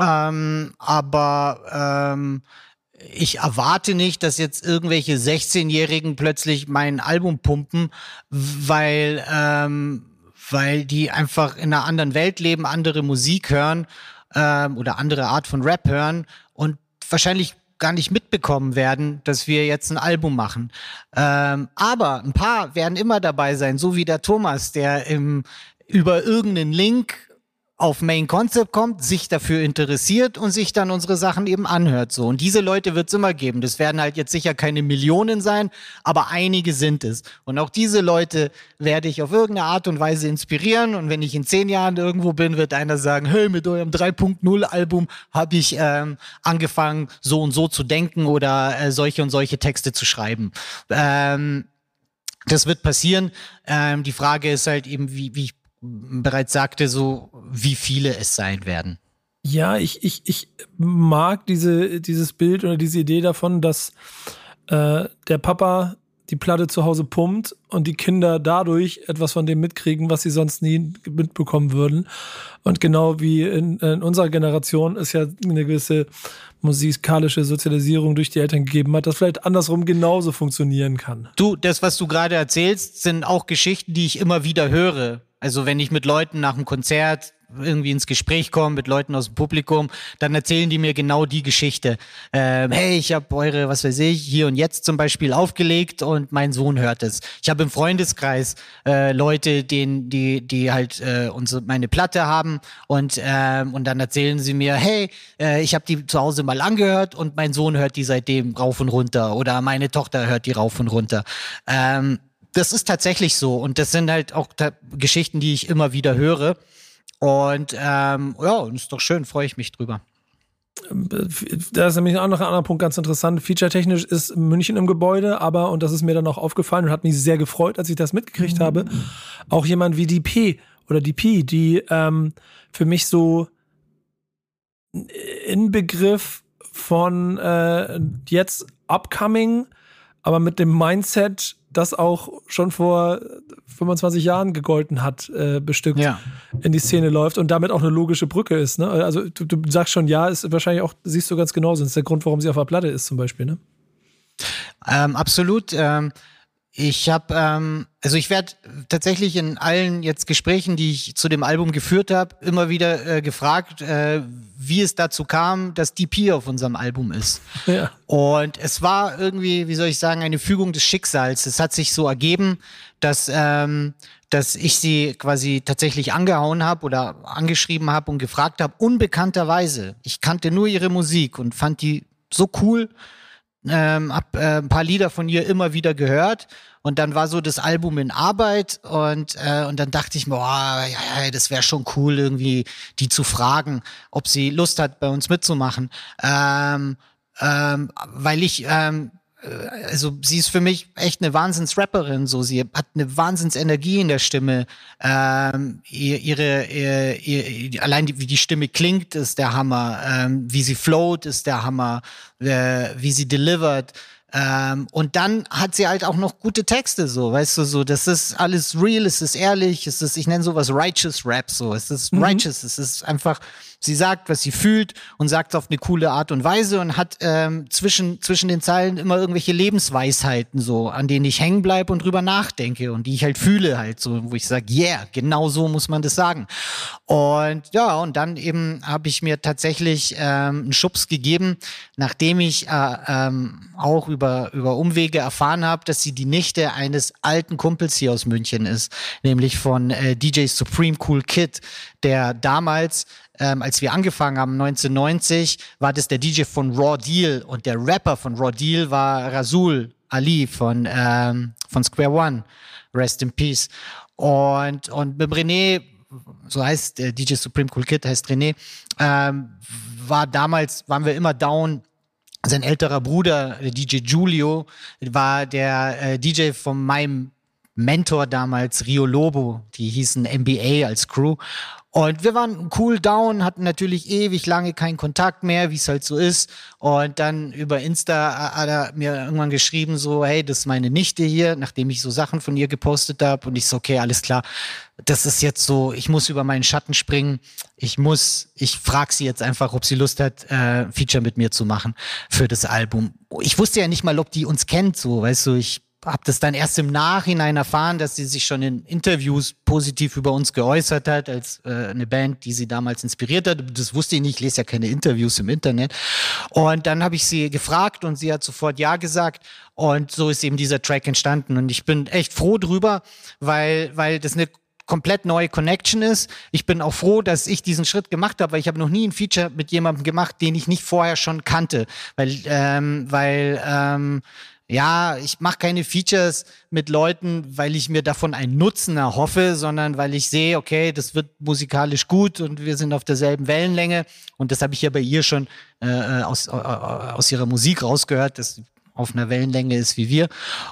B: Ähm, aber ähm, ich erwarte nicht, dass jetzt irgendwelche 16-Jährigen plötzlich mein Album pumpen, weil, ähm, weil die einfach in einer anderen Welt leben, andere Musik hören ähm, oder andere Art von Rap hören und wahrscheinlich gar nicht mitbekommen werden, dass wir jetzt ein Album machen. Ähm, aber ein paar werden immer dabei sein, so wie der Thomas, der im, über irgendeinen Link auf Main Concept kommt, sich dafür interessiert und sich dann unsere Sachen eben anhört. So. Und diese Leute wird es immer geben. Das werden halt jetzt sicher keine Millionen sein, aber einige sind es. Und auch diese Leute werde ich auf irgendeine Art und Weise inspirieren. Und wenn ich in zehn Jahren irgendwo bin, wird einer sagen, hey, mit eurem 3.0 Album habe ich ähm, angefangen, so und so zu denken oder äh, solche und solche Texte zu schreiben. Ähm, das wird passieren. Ähm, die Frage ist halt eben, wie, wie ich bereits sagte, so wie viele es sein werden.
A: Ja, ich, ich, ich mag diese, dieses Bild oder diese Idee davon, dass äh, der Papa die Platte zu Hause pumpt und die Kinder dadurch etwas von dem mitkriegen, was sie sonst nie mitbekommen würden. Und genau wie in, in unserer Generation es ja eine gewisse musikalische Sozialisierung durch die Eltern gegeben hat, das vielleicht andersrum genauso funktionieren kann.
B: Du, das, was du gerade erzählst, sind auch Geschichten, die ich immer wieder höre. Also wenn ich mit Leuten nach einem Konzert irgendwie ins Gespräch komme mit Leuten aus dem Publikum, dann erzählen die mir genau die Geschichte. Ähm, hey, ich habe eure, was weiß ich, hier und jetzt zum Beispiel aufgelegt und mein Sohn hört es. Ich habe im Freundeskreis äh, Leute, denen, die, die halt äh, unsere, meine Platte haben und, ähm, und dann erzählen sie mir, hey, äh, ich habe die zu Hause mal angehört und mein Sohn hört die seitdem rauf und runter oder meine Tochter hört die rauf und runter. Ähm, das ist tatsächlich so. Und das sind halt auch Geschichten, die ich immer wieder höre. Und ähm, ja, ist doch schön, freue ich mich drüber.
A: Da ist nämlich ein anderer Punkt ganz interessant. Feature-technisch ist München im Gebäude, aber, und das ist mir dann auch aufgefallen und hat mich sehr gefreut, als ich das mitgekriegt mhm. habe, auch jemand wie die P oder die P, die ähm, für mich so Inbegriff von äh, jetzt upcoming, aber mit dem Mindset, das auch schon vor 25 Jahren gegolten hat, äh, bestückt ja. in die Szene läuft und damit auch eine logische Brücke ist. Ne? Also du, du sagst schon, ja, ist wahrscheinlich auch, siehst du ganz genauso. Das ist der Grund, warum sie auf der Platte ist, zum Beispiel. Ne?
B: Ähm, absolut. Ähm, ich habe, ähm, also ich werde tatsächlich in allen jetzt Gesprächen, die ich zu dem Album geführt habe, immer wieder äh, gefragt, äh, wie es dazu kam, dass DP auf unserem Album ist. Ja. Und es war irgendwie, wie soll ich sagen, eine Fügung des Schicksals. Es hat sich so ergeben, dass ähm, dass ich sie quasi tatsächlich angehauen habe oder angeschrieben habe und gefragt habe, unbekannterweise. Ich kannte nur ihre Musik und fand die so cool ähm, hab äh, ein paar Lieder von ihr immer wieder gehört. Und dann war so das Album in Arbeit und äh, und dann dachte ich mir, oh, ja, ja, das wäre schon cool irgendwie die zu fragen, ob sie Lust hat bei uns mitzumachen, ähm, ähm, weil ich ähm, äh, also sie ist für mich echt eine Wahnsinns-Rapperin, so sie hat eine Wahnsinnsenergie in der Stimme. Ähm, ihre, ihre, ihre, allein die, wie die Stimme klingt, ist der Hammer. Ähm, wie sie float, ist der Hammer. Äh, wie sie delivert. Ähm, und dann hat sie halt auch noch gute Texte, so, weißt du, so, das ist alles real, es ist ehrlich, es ist, ich nenne sowas Righteous Rap, so, es ist mhm. righteous, es ist einfach, sie sagt, was sie fühlt und sagt auf eine coole Art und Weise und hat ähm, zwischen, zwischen den Zeilen immer irgendwelche Lebensweisheiten, so, an denen ich hängen bleibe und drüber nachdenke und die ich halt fühle, halt, so, wo ich sage, yeah, genau so muss man das sagen. Und ja, und dann eben habe ich mir tatsächlich ähm, einen Schubs gegeben, nachdem ich äh, ähm, auch über über, über Umwege erfahren habe, dass sie die Nichte eines alten Kumpels hier aus München ist, nämlich von äh, DJ Supreme Cool Kid, der damals ähm, als wir angefangen haben, 1990, war das der DJ von Raw Deal und der Rapper von Raw Deal war Rasul Ali von, ähm, von Square One. Rest in Peace. Und, und mit René so heißt der DJ Supreme Cool Kid, heißt René, ähm, war damals, waren wir immer down. Sein älterer Bruder, der DJ Giulio, war der äh, DJ von meinem Mentor damals, Rio Lobo, die hießen NBA als Crew. Und wir waren cool down, hatten natürlich ewig lange keinen Kontakt mehr, wie es halt so ist. Und dann über Insta hat er mir irgendwann geschrieben, so, hey, das ist meine Nichte hier, nachdem ich so Sachen von ihr gepostet habe. Und ich so, okay, alles klar, das ist jetzt so, ich muss über meinen Schatten springen. Ich muss, ich frage sie jetzt einfach, ob sie Lust hat, äh, Feature mit mir zu machen für das Album. Ich wusste ja nicht mal, ob die uns kennt, so, weißt du, ich habe das dann erst im Nachhinein erfahren, dass sie sich schon in Interviews positiv über uns geäußert hat, als äh, eine Band, die sie damals inspiriert hat. Das wusste ich nicht, ich lese ja keine Interviews im Internet. Und dann habe ich sie gefragt und sie hat sofort Ja gesagt. Und so ist eben dieser Track entstanden. Und ich bin echt froh drüber, weil, weil das eine komplett neue Connection ist. Ich bin auch froh, dass ich diesen Schritt gemacht habe, weil ich habe noch nie ein Feature mit jemandem gemacht, den ich nicht vorher schon kannte, weil ähm, weil ähm, ja, ich mache keine Features mit Leuten, weil ich mir davon einen Nutzen erhoffe, sondern weil ich sehe, okay, das wird musikalisch gut und wir sind auf derselben Wellenlänge. Und das habe ich ja bei ihr schon äh, äh aus, äh, aus ihrer Musik rausgehört, dass auf einer Wellenlänge ist wie wir.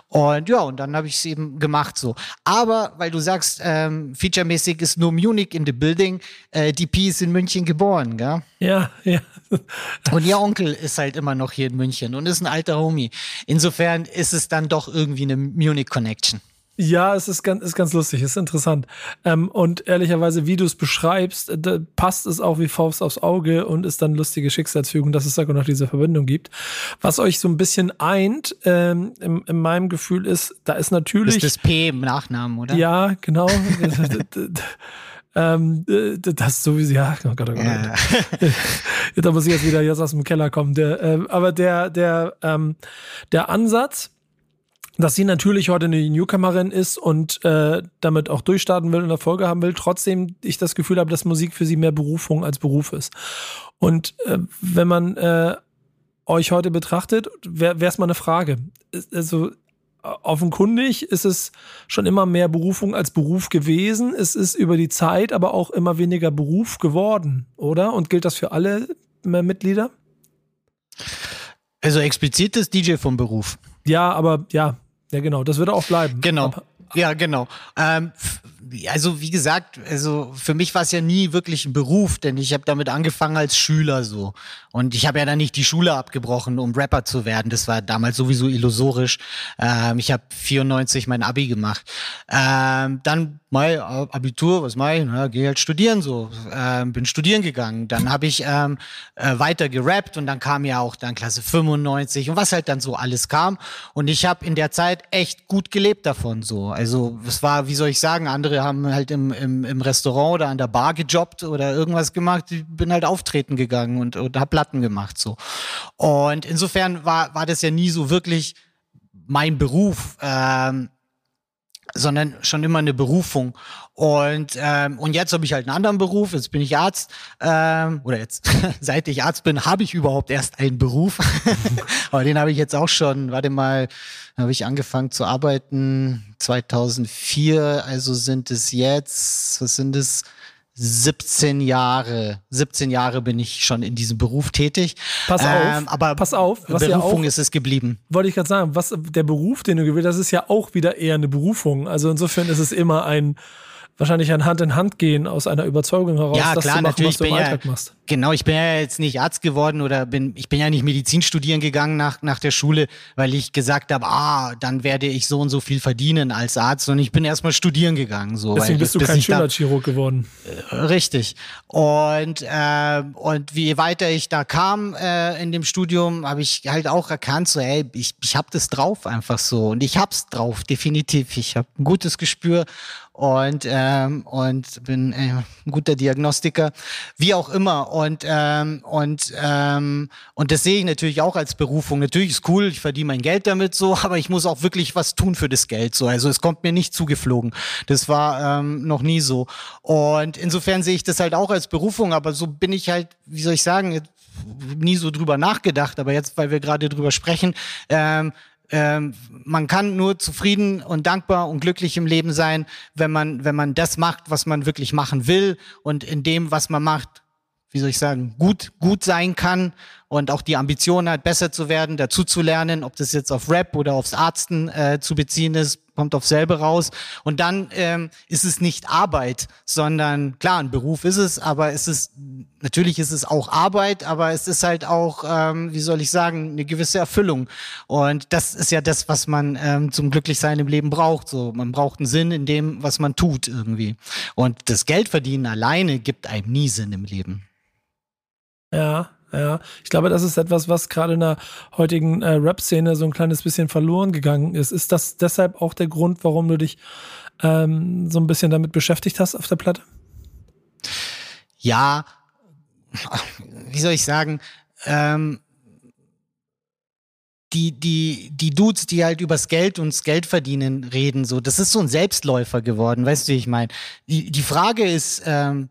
B: Und ja, und dann habe ich es eben gemacht so. Aber weil du sagst, ähm, featuremäßig ist nur Munich in the building, äh, die P ist in München geboren, gell?
A: Ja, ja.
B: und ihr Onkel ist halt immer noch hier in München und ist ein alter Homie. Insofern ist es dann doch irgendwie eine Munich Connection.
A: Ja, es ist ganz, ist ganz lustig, ist interessant. Ähm, und ehrlicherweise, wie du es beschreibst, da passt es auch wie Faust aufs Auge und ist dann lustige Schicksalsfügung, dass es da noch diese Verbindung gibt. Was euch so ein bisschen eint, ähm, in, in meinem Gefühl ist, da ist natürlich.
B: Das ist das P im Nachnamen, oder?
A: Ja, genau. Ähm, das sowieso, ja, oh Gott, oh Gott. Ja. da muss ich jetzt wieder jetzt aus dem Keller kommen. Der, äh, aber der, der, ähm, der Ansatz, dass sie natürlich heute eine Newcomerin ist und äh, damit auch durchstarten will und Erfolge haben will, trotzdem ich das Gefühl habe, dass Musik für sie mehr Berufung als Beruf ist. Und äh, wenn man äh, euch heute betrachtet, wäre es mal eine Frage. Also offenkundig ist es schon immer mehr Berufung als Beruf gewesen. Es ist über die Zeit aber auch immer weniger Beruf geworden, oder? Und gilt das für alle Mitglieder?
B: Also explizit ist DJ vom Beruf.
A: Ja, aber ja, ja, genau, das wird auch bleiben.
B: Genau.
A: Aber,
B: ja, genau. Ähm, also wie gesagt, also für mich war es ja nie wirklich ein Beruf, denn ich habe damit angefangen als Schüler so. Und ich habe ja dann nicht die Schule abgebrochen, um Rapper zu werden. Das war damals sowieso illusorisch. Ähm, ich habe 94 mein Abi gemacht. Ähm, dann mein Abitur, was mach ich? Na, geh halt studieren so. Ähm, bin studieren gegangen. Dann habe ich ähm, äh, weiter gerappt und dann kam ja auch dann Klasse 95 und was halt dann so alles kam. Und ich habe in der Zeit echt gut gelebt davon so. Also es war, wie soll ich sagen, andere haben halt im, im, im Restaurant oder an der Bar gejobbt oder irgendwas gemacht. Ich bin halt auftreten gegangen und, und habe Platten gemacht so. Und insofern war, war das ja nie so wirklich mein Beruf. Ähm, sondern schon immer eine Berufung. Und, ähm, und jetzt habe ich halt einen anderen Beruf, jetzt bin ich Arzt. Ähm, oder jetzt, seit ich Arzt bin, habe ich überhaupt erst einen Beruf. Aber den habe ich jetzt auch schon, warte mal, habe ich angefangen zu arbeiten 2004, also sind es jetzt, was sind es? 17 Jahre, 17 Jahre bin ich schon in diesem Beruf tätig.
A: Pass auf, ähm, aber pass auf,
B: was Berufung ja auch, ist es geblieben.
A: Wollte ich gerade sagen, was der Beruf, den du gewählt hast, ist ja auch wieder eher eine Berufung. Also insofern ist es immer ein wahrscheinlich ein Hand in Hand gehen aus einer Überzeugung heraus,
B: ja,
A: dass
B: klar,
A: du machen,
B: natürlich
A: was du im
B: Alltag ja, machst. Genau, ich bin ja jetzt nicht Arzt geworden oder bin, ich bin ja nicht Medizin studieren gegangen nach, nach der Schule, weil ich gesagt habe, ah, dann werde ich so und so viel verdienen als Arzt und ich bin erstmal studieren gegangen. So,
A: Deswegen bist du kein Schönheitschirurg geworden.
B: Äh, richtig. Und, äh, und wie weiter ich da kam äh, in dem Studium, habe ich halt auch erkannt, so, ey, ich, ich habe das drauf einfach so und ich hab's drauf, definitiv. Ich habe ein gutes Gespür und, ähm, und bin äh, ein guter Diagnostiker, wie auch immer. Und, ähm, und, ähm, und das sehe ich natürlich auch als Berufung. Natürlich ist cool, ich verdiene mein Geld damit so, aber ich muss auch wirklich was tun für das Geld. So. Also es kommt mir nicht zugeflogen. Das war ähm, noch nie so. Und insofern sehe ich das halt auch als Berufung, aber so bin ich halt, wie soll ich sagen, nie so drüber nachgedacht, aber jetzt, weil wir gerade drüber sprechen, ähm, ähm, man kann nur zufrieden und dankbar und glücklich im Leben sein, wenn man, wenn man das macht, was man wirklich machen will und in dem, was man macht, wie soll ich sagen, gut, gut sein kann und auch die Ambition hat, besser zu werden, dazu zu lernen, ob das jetzt auf Rap oder aufs Arzten äh, zu beziehen ist, kommt auf selber raus. Und dann ähm, ist es nicht Arbeit, sondern klar, ein Beruf ist es, aber es ist natürlich ist es auch Arbeit, aber es ist halt auch, ähm, wie soll ich sagen, eine gewisse Erfüllung. Und das ist ja das, was man ähm, zum Glücklichsein im Leben braucht. So, man braucht einen Sinn in dem, was man tut irgendwie. Und das Geldverdienen alleine gibt einem nie Sinn im Leben.
A: Ja, ja. Ich glaube, das ist etwas, was gerade in der heutigen äh, Rap-Szene so ein kleines bisschen verloren gegangen ist. Ist das deshalb auch der Grund, warum du dich ähm, so ein bisschen damit beschäftigt hast auf der Platte?
B: Ja, wie soll ich sagen, ähm, die, die, die Dudes, die halt übers Geld und das Geld verdienen reden, so, das ist so ein Selbstläufer geworden, weißt du, wie ich meine? Die, die Frage ist, ähm,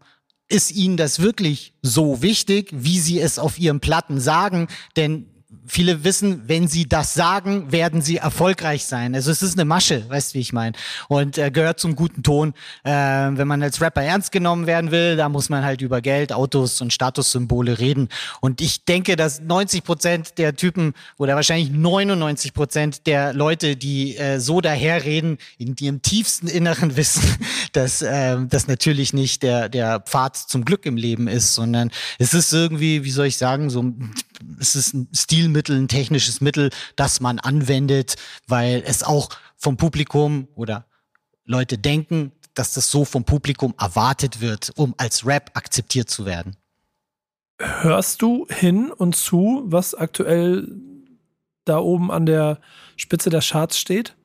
B: ist ihnen das wirklich so wichtig, wie sie es auf ihren Platten sagen? Denn viele wissen, wenn sie das sagen, werden sie erfolgreich sein. Also es ist eine Masche, weißt du, wie ich meine. Und äh, gehört zum guten Ton. Äh, wenn man als Rapper ernst genommen werden will, da muss man halt über Geld, Autos und Statussymbole reden. Und ich denke, dass 90 Prozent der Typen oder wahrscheinlich 99 Prozent der Leute, die äh, so daherreden, in ihrem tiefsten Inneren wissen, dass äh, das natürlich nicht der, der Pfad zum Glück im Leben ist, sondern es ist irgendwie, wie soll ich sagen, so es ist ein Stilmittel, ein technisches Mittel, das man anwendet, weil es auch vom Publikum oder Leute denken, dass das so vom Publikum erwartet wird, um als Rap akzeptiert zu werden.
A: Hörst du hin und zu, was aktuell da oben an der Spitze der Charts steht?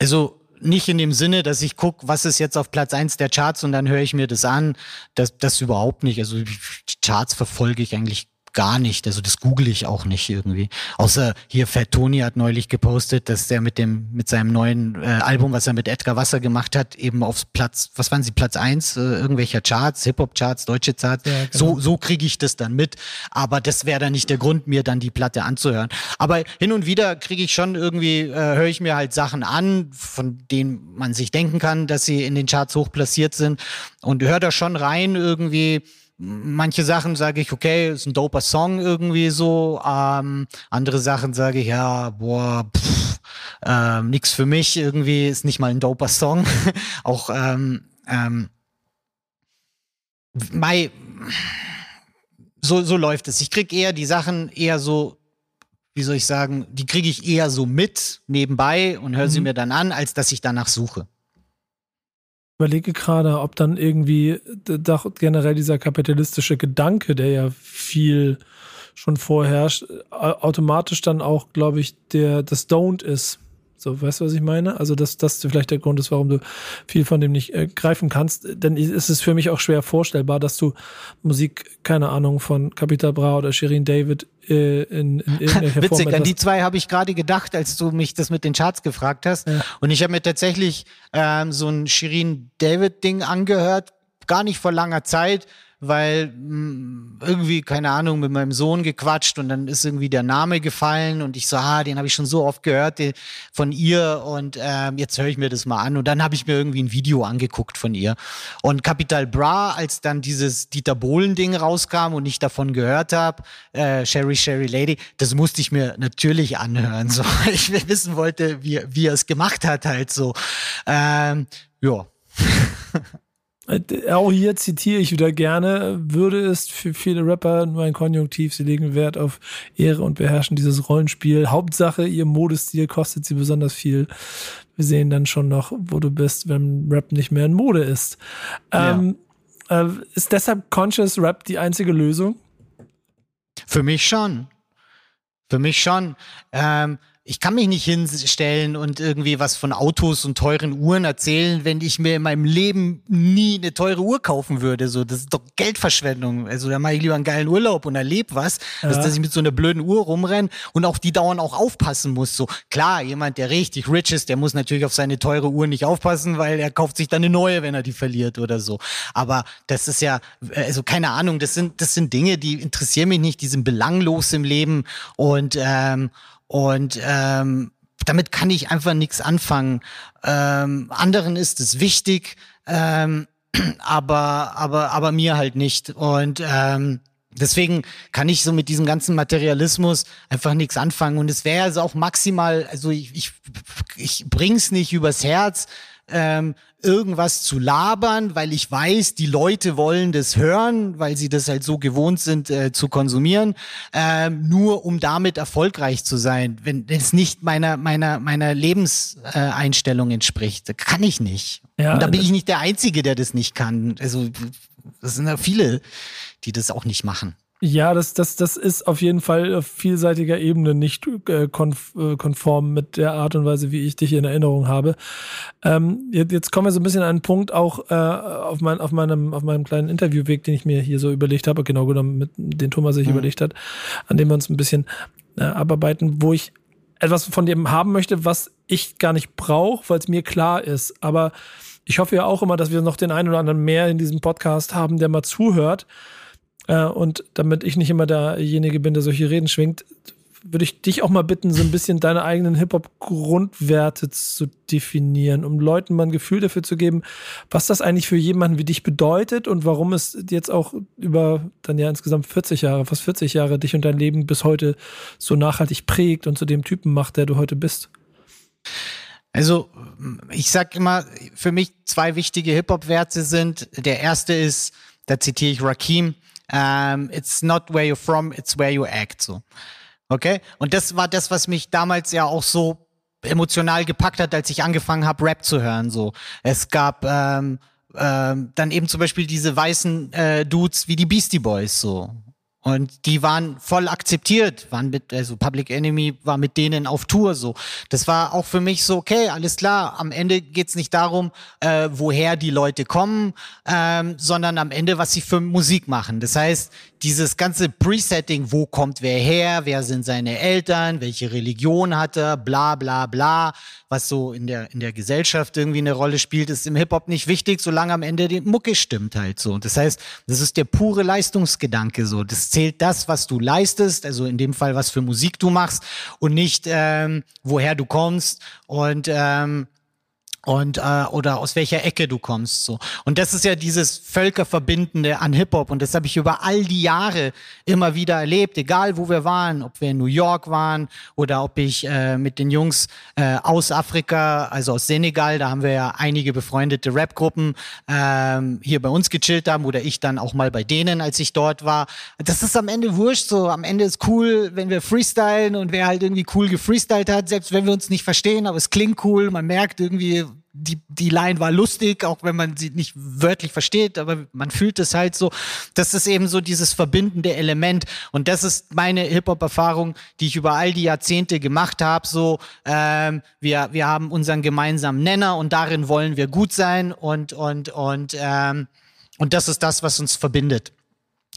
B: Also nicht in dem Sinne, dass ich gucke, was ist jetzt auf Platz eins der Charts und dann höre ich mir das an. Das, das überhaupt nicht. Also die Charts verfolge ich eigentlich gar nicht. Also das google ich auch nicht irgendwie. Außer hier Fat Tony hat neulich gepostet, dass der mit dem mit seinem neuen äh, Album, was er mit Edgar Wasser gemacht hat, eben aufs Platz, was waren sie Platz eins äh, irgendwelcher Charts, Hip Hop Charts, deutsche Charts. Ja, genau. So so kriege ich das dann mit. Aber das wäre dann nicht der Grund, mir dann die Platte anzuhören. Aber hin und wieder kriege ich schon irgendwie äh, höre ich mir halt Sachen an, von denen man sich denken kann, dass sie in den Charts hoch platziert sind und höre da schon rein irgendwie manche Sachen sage ich, okay, ist ein doper Song irgendwie so. Ähm, andere Sachen sage ich, ja, boah, pff, ähm, nix für mich irgendwie, ist nicht mal ein doper Song. Auch ähm, ähm, Mai, so, so läuft es. Ich krieg eher die Sachen eher so, wie soll ich sagen, die kriege ich eher so mit nebenbei und höre mhm. sie mir dann an, als dass ich danach suche
A: überlege gerade, ob dann irgendwie doch generell dieser kapitalistische Gedanke, der ja viel schon vorherrscht, automatisch dann auch, glaube ich, der das Don't ist. So, weißt du, was ich meine? Also, dass das vielleicht der Grund ist, warum du viel von dem nicht äh, greifen kannst. Denn es ist für mich auch schwer vorstellbar, dass du Musik, keine Ahnung, von Capital Bra oder Shirin David äh, in, in irgendwelcher
B: Witzig,
A: Form
B: an die zwei habe ich gerade gedacht, als du mich das mit den Charts gefragt hast. Ja. Und ich habe mir tatsächlich ähm, so ein Shirin David-Ding angehört, gar nicht vor langer Zeit weil mh, hm, irgendwie, keine Ahnung, mit meinem Sohn gequatscht und dann ist irgendwie der Name gefallen und ich so, ah, den habe ich schon so oft gehört den, von ihr und ähm, jetzt höre ich mir das mal an. Und dann habe ich mir irgendwie ein Video angeguckt von ihr. Und Capital Bra, als dann dieses Dieter Bohlen-Ding rauskam und ich davon gehört habe, äh, Sherry Sherry Lady, das musste ich mir natürlich anhören, so, weil ich wissen wollte, wie, wie er es gemacht hat, halt so. Ähm, ja.
A: Äh, auch hier zitiere ich wieder gerne, würde es für viele Rapper nur ein Konjunktiv, sie legen Wert auf Ehre und beherrschen dieses Rollenspiel. Hauptsache, ihr Modestil kostet sie besonders viel. Wir sehen dann schon noch, wo du bist, wenn Rap nicht mehr in Mode ist. Ähm, ja. äh, ist deshalb Conscious Rap die einzige Lösung?
B: Für mich schon. Für mich schon. Ähm, ich kann mich nicht hinstellen und irgendwie was von Autos und teuren Uhren erzählen, wenn ich mir in meinem Leben nie eine teure Uhr kaufen würde. So, das ist doch Geldverschwendung. Also da mache ich lieber einen geilen Urlaub und erlebe was, ja. als dass ich mit so einer blöden Uhr rumrenne und auch die dauernd auch aufpassen muss. So klar, jemand, der richtig rich ist, der muss natürlich auf seine teure Uhr nicht aufpassen, weil er kauft sich dann eine neue, wenn er die verliert oder so. Aber das ist ja, also keine Ahnung, das sind das sind Dinge, die interessieren mich nicht, die sind belanglos im Leben und ähm, Und ähm, damit kann ich einfach nichts anfangen. Ähm, anderen ist es wichtig, ähm, aber, aber, aber mir halt nicht. Und ähm, deswegen kann ich so mit diesem ganzen Materialismus einfach nichts anfangen. Und es wäre also auch maximal, also ich, ich, ich bring's nicht übers Herz, ähm, irgendwas zu labern, weil ich weiß, die Leute wollen das hören, weil sie das halt so gewohnt sind äh, zu konsumieren, ähm, nur um damit erfolgreich zu sein. Wenn es nicht meiner meiner meiner Lebenseinstellung äh, entspricht, kann ich nicht. Ja, Und da bin ich nicht der Einzige, der das nicht kann. Also das sind ja viele, die das auch nicht machen.
A: Ja, das, das, das ist auf jeden Fall auf vielseitiger Ebene nicht äh, konf äh, konform mit der Art und Weise, wie ich dich in Erinnerung habe. Ähm, jetzt, jetzt kommen wir so ein bisschen an einen Punkt auch äh, auf, mein, auf, meinem, auf meinem kleinen Interviewweg, den ich mir hier so überlegt habe, genau genommen, mit den Thomas sich mhm. überlegt hat, an dem wir uns ein bisschen äh, abarbeiten, wo ich etwas von dem haben möchte, was ich gar nicht brauche, weil es mir klar ist. Aber ich hoffe ja auch immer, dass wir noch den einen oder anderen mehr in diesem Podcast haben, der mal zuhört äh, und damit ich nicht immer derjenige bin, der solche Reden schwingt, würde ich dich auch mal bitten, so ein bisschen deine eigenen Hip-Hop-Grundwerte zu definieren, um Leuten mal ein Gefühl dafür zu geben, was das eigentlich für jemanden wie dich bedeutet und warum es jetzt auch über dann ja insgesamt 40 Jahre, fast 40 Jahre dich und dein Leben bis heute so nachhaltig prägt und zu dem Typen macht, der du heute bist.
B: Also ich sag immer, für mich zwei wichtige Hip-Hop-Werte sind. Der erste ist, da zitiere ich Rakim, ähm, it's not where you're from, it's where you act. So. Okay? Und das war das, was mich damals ja auch so emotional gepackt hat, als ich angefangen habe, Rap zu hören. So. Es gab ähm, ähm, dann eben zum Beispiel diese weißen äh, Dudes wie die Beastie Boys so. Und die waren voll akzeptiert, waren mit, also Public Enemy war mit denen auf Tour so. Das war auch für mich so, okay, alles klar, am Ende geht's nicht darum, äh, woher die Leute kommen, ähm, sondern am Ende, was sie für Musik machen. Das heißt, dieses ganze Presetting, wo kommt wer her, wer sind seine Eltern, welche Religion hat er, bla bla bla, was so in der, in der Gesellschaft irgendwie eine Rolle spielt, ist im Hip-Hop nicht wichtig, solange am Ende die Mucke stimmt halt so. Das heißt, das ist der pure Leistungsgedanke so. Das zählt das, was du leistest, also in dem Fall, was für Musik du machst und nicht, ähm, woher du kommst und ähm, und äh, oder aus welcher Ecke du kommst so. Und das ist ja dieses Völkerverbindende an Hip Hop und das habe ich über all die Jahre immer wieder erlebt egal wo wir waren ob wir in New York waren oder ob ich äh, mit den Jungs äh, aus Afrika also aus Senegal da haben wir ja einige befreundete Rap-Gruppen ähm, hier bei uns gechillt haben oder ich dann auch mal bei denen als ich dort war. Das ist am Ende wurscht so. Am Ende ist cool wenn wir freestylen und wer halt irgendwie cool gefreestylt hat selbst wenn wir uns nicht verstehen aber es klingt cool man merkt irgendwie die, die Line war lustig, auch wenn man sie nicht wörtlich versteht, aber man fühlt es halt so. Das ist eben so dieses verbindende Element. Und das ist meine Hip-Hop-Erfahrung, die ich über all die Jahrzehnte gemacht habe. So, ähm, wir, wir haben unseren gemeinsamen Nenner und darin wollen wir gut sein und, und, und, ähm, und das ist das, was uns verbindet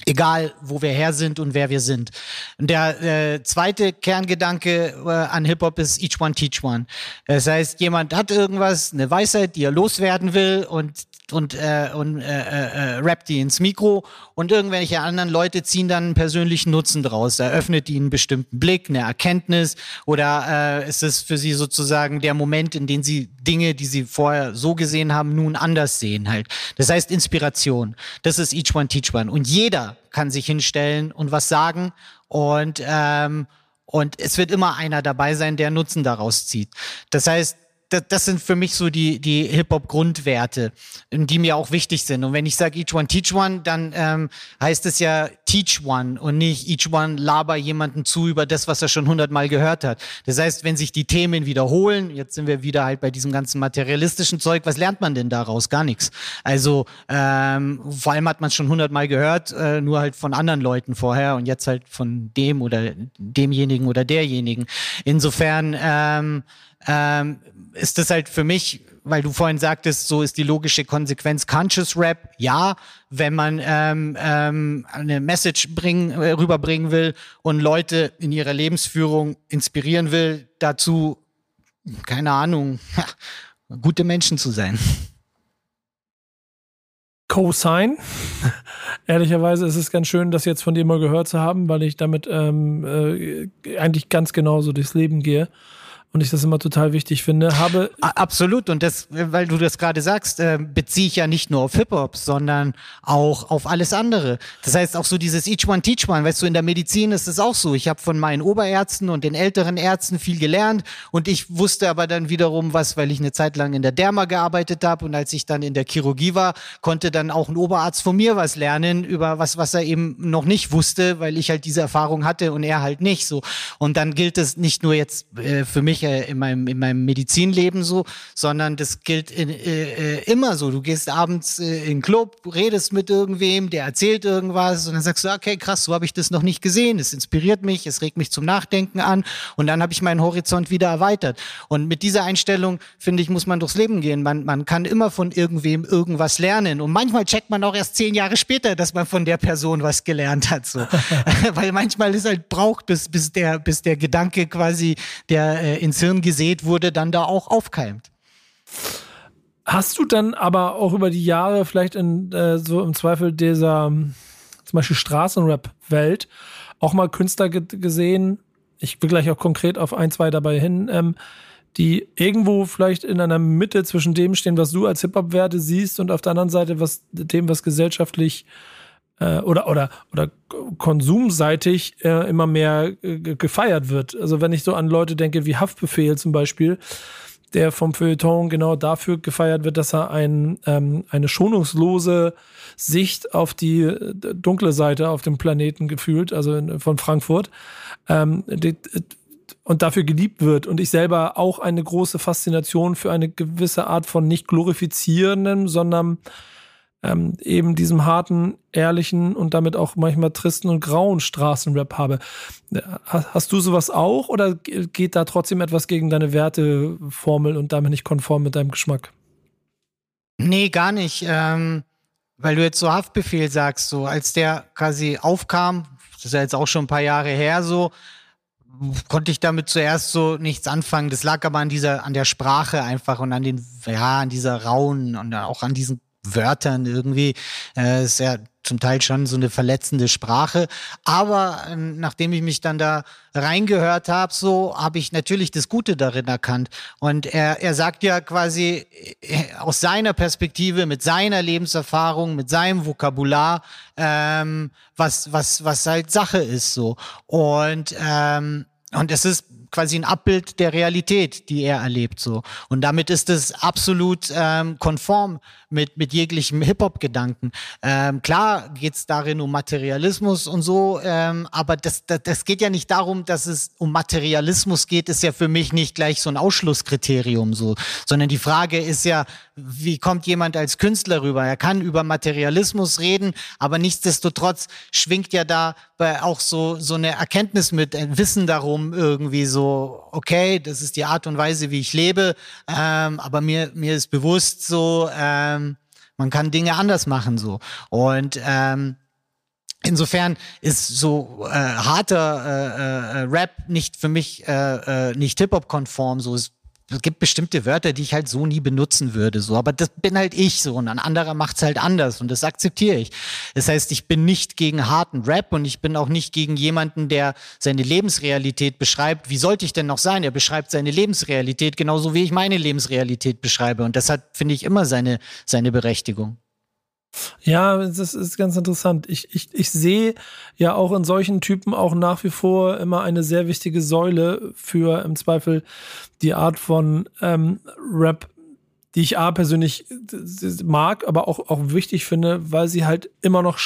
B: egal wo wir her sind und wer wir sind. Und der äh, zweite Kerngedanke äh, an Hip-Hop ist Each One Teach One. Das heißt, jemand hat irgendwas, eine Weisheit, die er loswerden will und und, äh, und äh, äh, äh, rappt die ins Mikro und irgendwelche anderen Leute ziehen dann einen persönlichen Nutzen draus. Eröffnet ihnen einen bestimmten Blick, eine Erkenntnis oder äh, ist es für sie sozusagen der Moment, in dem sie Dinge, die sie vorher so gesehen haben, nun anders sehen halt. Das heißt Inspiration. Das ist Each One Teach One. Und jeder kann sich hinstellen und was sagen und ähm, und es wird immer einer dabei sein, der Nutzen daraus zieht. Das heißt, das, das sind für mich so die, die Hip-Hop-Grundwerte, die mir auch wichtig sind. Und wenn ich sage Each One Teach One, dann ähm, heißt es ja Teach One und nicht Each One laber jemanden zu über das, was er schon hundertmal gehört hat. Das heißt, wenn sich die Themen wiederholen, jetzt sind wir wieder halt bei diesem ganzen materialistischen Zeug, was lernt man denn daraus? Gar nichts. Also ähm, vor allem hat man es schon hundertmal gehört, äh, nur halt von anderen Leuten vorher und jetzt halt von dem oder demjenigen oder derjenigen. Insofern ähm, ähm, ist das halt für mich, weil du vorhin sagtest, so ist die logische Konsequenz Conscious Rap. Ja, wenn man ähm, ähm, eine Message bringen, äh, rüberbringen will und Leute in ihrer Lebensführung inspirieren will, dazu, keine Ahnung, gute Menschen zu sein.
A: Co-Sign. Ehrlicherweise ist es ganz schön, das jetzt von dir mal gehört zu haben, weil ich damit ähm, äh, eigentlich ganz genauso durchs Leben gehe und ich das immer total wichtig finde, habe.
B: Absolut. Und das, weil du das gerade sagst, äh, beziehe ich ja nicht nur auf Hip-Hop, sondern auch auf alles andere. Das heißt auch so dieses Each One Teach One, weißt du, in der Medizin ist es auch so. Ich habe von meinen Oberärzten und den älteren Ärzten viel gelernt und ich wusste aber dann wiederum was, weil ich eine Zeit lang in der Derma gearbeitet habe und als ich dann in der Chirurgie war, konnte dann auch ein Oberarzt von mir was lernen über was, was er eben noch nicht wusste, weil ich halt diese Erfahrung hatte und er halt nicht so. Und dann gilt es nicht nur jetzt äh, für mich äh, in, meinem, in meinem Medizinleben so, sondern das gilt in, äh, äh, immer so. Du gehst abends äh, in den Club, redest mit irgendwem, der erzählt irgendwas und dann sagst du, okay, krass, so habe ich das noch nicht gesehen. Es inspiriert mich, es regt mich zum Nachdenken an und dann habe ich meinen Horizont wieder erweitert. Und mit dieser Einstellung, finde ich, muss man durchs Leben gehen. Man, man kann immer von irgendwem irgendwas lernen. Und manchmal checkt man auch erst zehn Jahre später, dass man von der Person was gelernt hat. So. Weil manchmal ist halt braucht, bis, bis, der, bis der Gedanke quasi, der äh, ins Hirn gesät wurde, dann da auch aufkeimt.
A: Hast du dann aber auch über die Jahre vielleicht in äh, so im Zweifel dieser zum Beispiel Straßenrap-Welt auch mal Künstler gesehen? Ich will gleich auch konkret auf ein, zwei dabei hin, ähm, die irgendwo vielleicht in einer Mitte zwischen dem stehen, was du als Hip-Hop-Werte siehst und auf der anderen Seite was dem, was gesellschaftlich äh, oder, oder, oder konsumseitig äh, immer mehr äh, gefeiert wird. Also wenn ich so an Leute denke wie Haftbefehl zum Beispiel, der vom Feuilleton genau dafür gefeiert wird, dass er ein, ähm, eine schonungslose Sicht auf die äh, dunkle Seite auf dem Planeten gefühlt, also in, von Frankfurt, ähm, die, und dafür geliebt wird. Und ich selber auch eine große Faszination für eine gewisse Art von nicht glorifizierendem, sondern ähm, eben diesem harten, ehrlichen und damit auch manchmal tristen und grauen Straßenrap habe. Äh, hast du sowas auch oder geht da trotzdem etwas gegen deine Werteformel und damit nicht konform mit deinem Geschmack?
B: Nee, gar nicht. Ähm, weil du jetzt so Haftbefehl sagst, so als der quasi aufkam, das ist ja jetzt auch schon ein paar Jahre her, so konnte ich damit zuerst so nichts anfangen. Das lag aber an dieser, an der Sprache einfach und an den, ja, an dieser rauen und auch an diesen Wörtern irgendwie. Äh, ist ja zum Teil schon so eine verletzende Sprache. Aber äh, nachdem ich mich dann da reingehört habe, so habe ich natürlich das Gute darin erkannt. Und er, er sagt ja quasi äh, aus seiner Perspektive, mit seiner Lebenserfahrung, mit seinem Vokabular, ähm, was, was, was halt Sache ist so. Und, ähm, und es ist quasi ein Abbild der Realität, die er erlebt so. Und damit ist es absolut ähm, konform mit, mit jeglichem Hip-Hop-Gedanken. Ähm, klar geht es darin um Materialismus und so, ähm, aber das, das, das geht ja nicht darum, dass es um Materialismus geht, ist ja für mich nicht gleich so ein Ausschlusskriterium so, sondern die Frage ist ja, wie kommt jemand als Künstler rüber? Er kann über Materialismus reden, aber nichtsdestotrotz schwingt ja da auch so, so eine Erkenntnis mit, ein Wissen darum irgendwie so, okay, das ist die Art und Weise, wie ich lebe, ähm, aber mir, mir ist bewusst so, ähm, man kann Dinge anders machen so. Und ähm, Insofern ist so äh, harter äh, äh, Rap nicht für mich äh, äh, nicht Hip-Hop-konform. So es es gibt bestimmte Wörter, die ich halt so nie benutzen würde, so. Aber das bin halt ich so und ein anderer macht's halt anders und das akzeptiere ich. Das heißt, ich bin nicht gegen harten Rap und ich bin auch nicht gegen jemanden, der seine Lebensrealität beschreibt. Wie sollte ich denn noch sein? Er beschreibt seine Lebensrealität genauso wie ich meine Lebensrealität beschreibe und das hat, finde ich, immer seine, seine Berechtigung.
A: Ja, das ist ganz interessant. Ich, ich, ich sehe ja auch in solchen Typen auch nach wie vor immer eine sehr wichtige Säule für im Zweifel die Art von ähm, Rap, die ich A persönlich mag, aber auch, auch wichtig finde, weil sie halt immer noch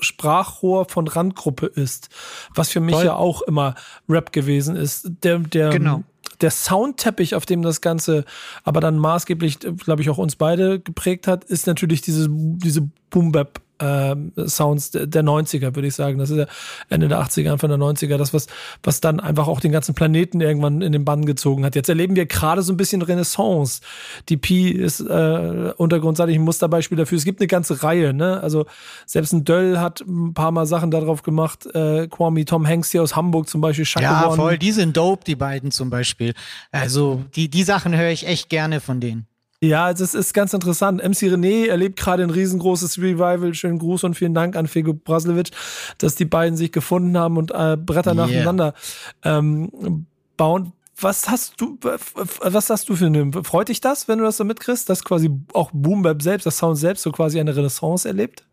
A: Sprachrohr von Randgruppe ist. Was für mich Voll. ja auch immer Rap gewesen ist. Der, der, genau der Soundteppich, auf dem das Ganze aber dann maßgeblich, glaube ich, auch uns beide geprägt hat, ist natürlich diese, diese Boom-Bap äh, Sounds der 90er, würde ich sagen. Das ist ja Ende der 80er, Anfang der 90er, das, was, was dann einfach auch den ganzen Planeten irgendwann in den Bann gezogen hat. Jetzt erleben wir gerade so ein bisschen Renaissance. Die Pi ist äh, untergrundseitig ein Musterbeispiel dafür. Es gibt eine ganze Reihe, ne? Also selbst ein Döll hat ein paar Mal Sachen darauf gemacht. Äh, Kwame Tom Hanks hier aus Hamburg zum Beispiel.
B: Shaka ja, voll, die sind dope, die beiden zum Beispiel. Also die, die Sachen höre ich echt gerne von denen.
A: Ja, also es ist ganz interessant. MC René erlebt gerade ein riesengroßes Revival. Schönen Gruß und vielen Dank an Fego Braslewitsch, dass die beiden sich gefunden haben und äh, Bretter yeah. nacheinander ähm, bauen. Was hast du, was hast du für eine, freut dich das, wenn du das so mitkriegst, dass quasi auch Boom Bap selbst, das Sound selbst so quasi eine Renaissance erlebt?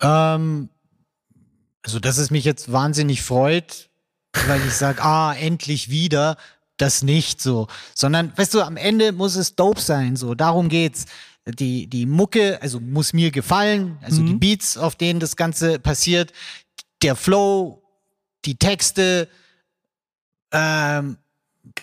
B: Ähm, also, dass es mich jetzt wahnsinnig freut, weil ich sage, ah, endlich wieder, das nicht so, sondern, weißt du, am Ende muss es dope sein, so, darum geht's. Die, die Mucke, also muss mir gefallen, also mhm. die Beats, auf denen das Ganze passiert, der Flow, die Texte, ähm,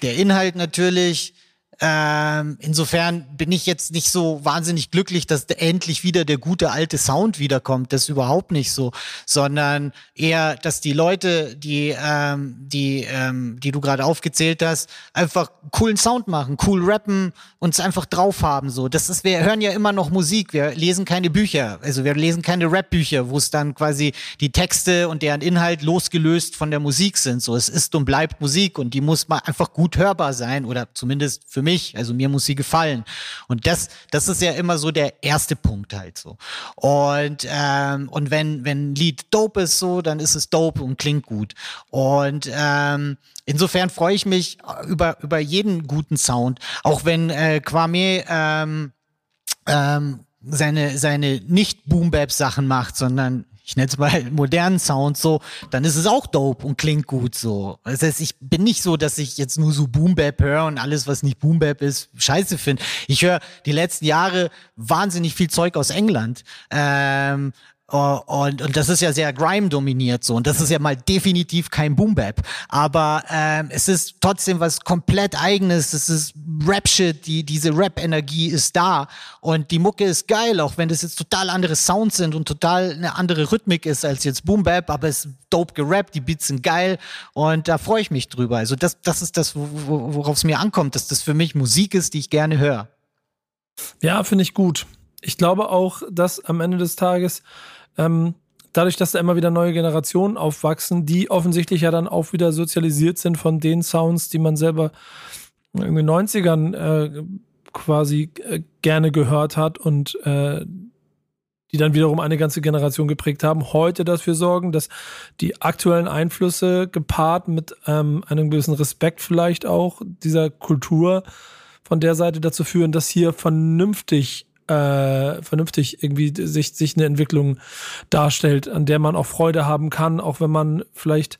B: der Inhalt natürlich, ähm, insofern bin ich jetzt nicht so wahnsinnig glücklich, dass endlich wieder der gute alte Sound wiederkommt. Das ist überhaupt nicht so, sondern eher, dass die Leute, die, ähm, die, ähm, die du gerade aufgezählt hast, einfach coolen Sound machen, cool rappen und es einfach drauf haben. So, das ist, wir hören ja immer noch Musik. Wir lesen keine Bücher, also wir lesen keine Rap-Bücher, wo es dann quasi die Texte und deren Inhalt losgelöst von der Musik sind. So, es ist und bleibt Musik und die muss mal einfach gut hörbar sein oder zumindest für mich. Also mir muss sie gefallen. Und das, das ist ja immer so der erste Punkt halt so. Und, ähm, und wenn, wenn ein Lied dope ist so, dann ist es dope und klingt gut. Und ähm, insofern freue ich mich über, über jeden guten Sound. Auch wenn äh, Kwame ähm, ähm, seine, seine nicht Boom-Bap-Sachen macht, sondern ich nenne es mal modernen Sound so, dann ist es auch dope und klingt gut so. Das heißt, ich bin nicht so, dass ich jetzt nur so Boom Bap höre und alles, was nicht Boom Bap ist, scheiße finde. Ich höre die letzten Jahre wahnsinnig viel Zeug aus England. Ähm, Uh, und, und das ist ja sehr Grime dominiert so. Und das ist ja mal definitiv kein Boom Bap, aber ähm, es ist trotzdem was komplett eigenes, es ist Rap Shit, die diese Rap Energie ist da. Und die Mucke ist geil, auch wenn das jetzt total andere Sounds sind und total eine andere Rhythmik ist als jetzt Boom Bap, aber es ist dope gerappt, die Beats sind geil. Und da freue ich mich drüber. Also das das ist das worauf es mir ankommt, dass das für mich Musik ist, die ich gerne höre.
A: Ja, finde ich gut. Ich glaube auch, dass am Ende des Tages ähm, dadurch, dass da immer wieder neue Generationen aufwachsen, die offensichtlich ja dann auch wieder sozialisiert sind von den Sounds, die man selber in den 90ern äh, quasi äh, gerne gehört hat und äh, die dann wiederum eine ganze Generation geprägt haben, heute dafür sorgen, dass die aktuellen Einflüsse gepaart mit ähm, einem gewissen Respekt vielleicht auch dieser Kultur von der Seite dazu führen, dass hier vernünftig äh, vernünftig irgendwie sich, sich eine Entwicklung darstellt, an der man auch Freude haben kann, auch wenn man vielleicht,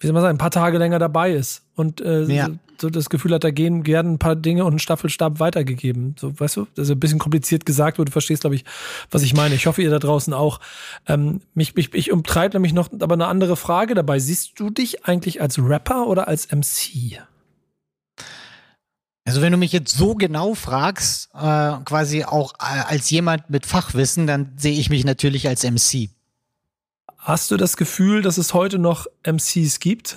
A: wie soll man sagen, ein paar Tage länger dabei ist und äh, ja. so, so, das Gefühl hat, da gehen gerne ein paar Dinge und ein Staffelstab weitergegeben. So, weißt du, das ist ein bisschen kompliziert gesagt, aber du verstehst, glaube ich, was ich meine. Ich hoffe, ihr da draußen auch. Ähm, mich, mich, ich umtreibe nämlich noch aber eine andere Frage dabei. Siehst du dich eigentlich als Rapper oder als MC?
B: Also wenn du mich jetzt so genau fragst, äh, quasi auch äh, als jemand mit Fachwissen, dann sehe ich mich natürlich als MC.
A: Hast du das Gefühl, dass es heute noch MCs gibt?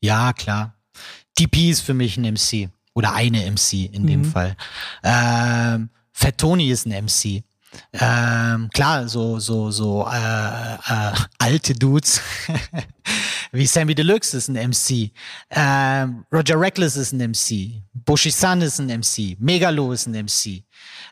B: Ja, klar. DP ist für mich ein MC oder eine MC in mhm. dem Fall. Ähm, Fat Tony ist ein MC. Ähm, klar, so so so äh, äh, alte Dudes wie Sammy Deluxe ist ein MC, ähm, Roger Reckless ist ein MC, Bushi Sun ist ein MC, Megalo ist ein MC.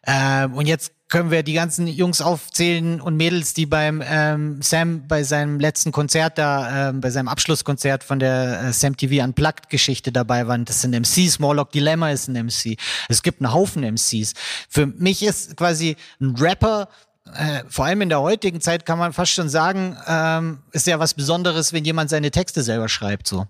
B: Ähm, und jetzt können wir die ganzen Jungs aufzählen und Mädels, die beim ähm, Sam bei seinem letzten Konzert da, ähm, bei seinem Abschlusskonzert von der äh, Sam TV Unplugged-Geschichte dabei waren. Das sind MCs. Morlock Dilemma ist ein MC. Es gibt einen Haufen MCs. Für mich ist quasi ein Rapper äh, vor allem in der heutigen Zeit kann man fast schon sagen, ähm, ist ja was Besonderes, wenn jemand seine Texte selber schreibt, so.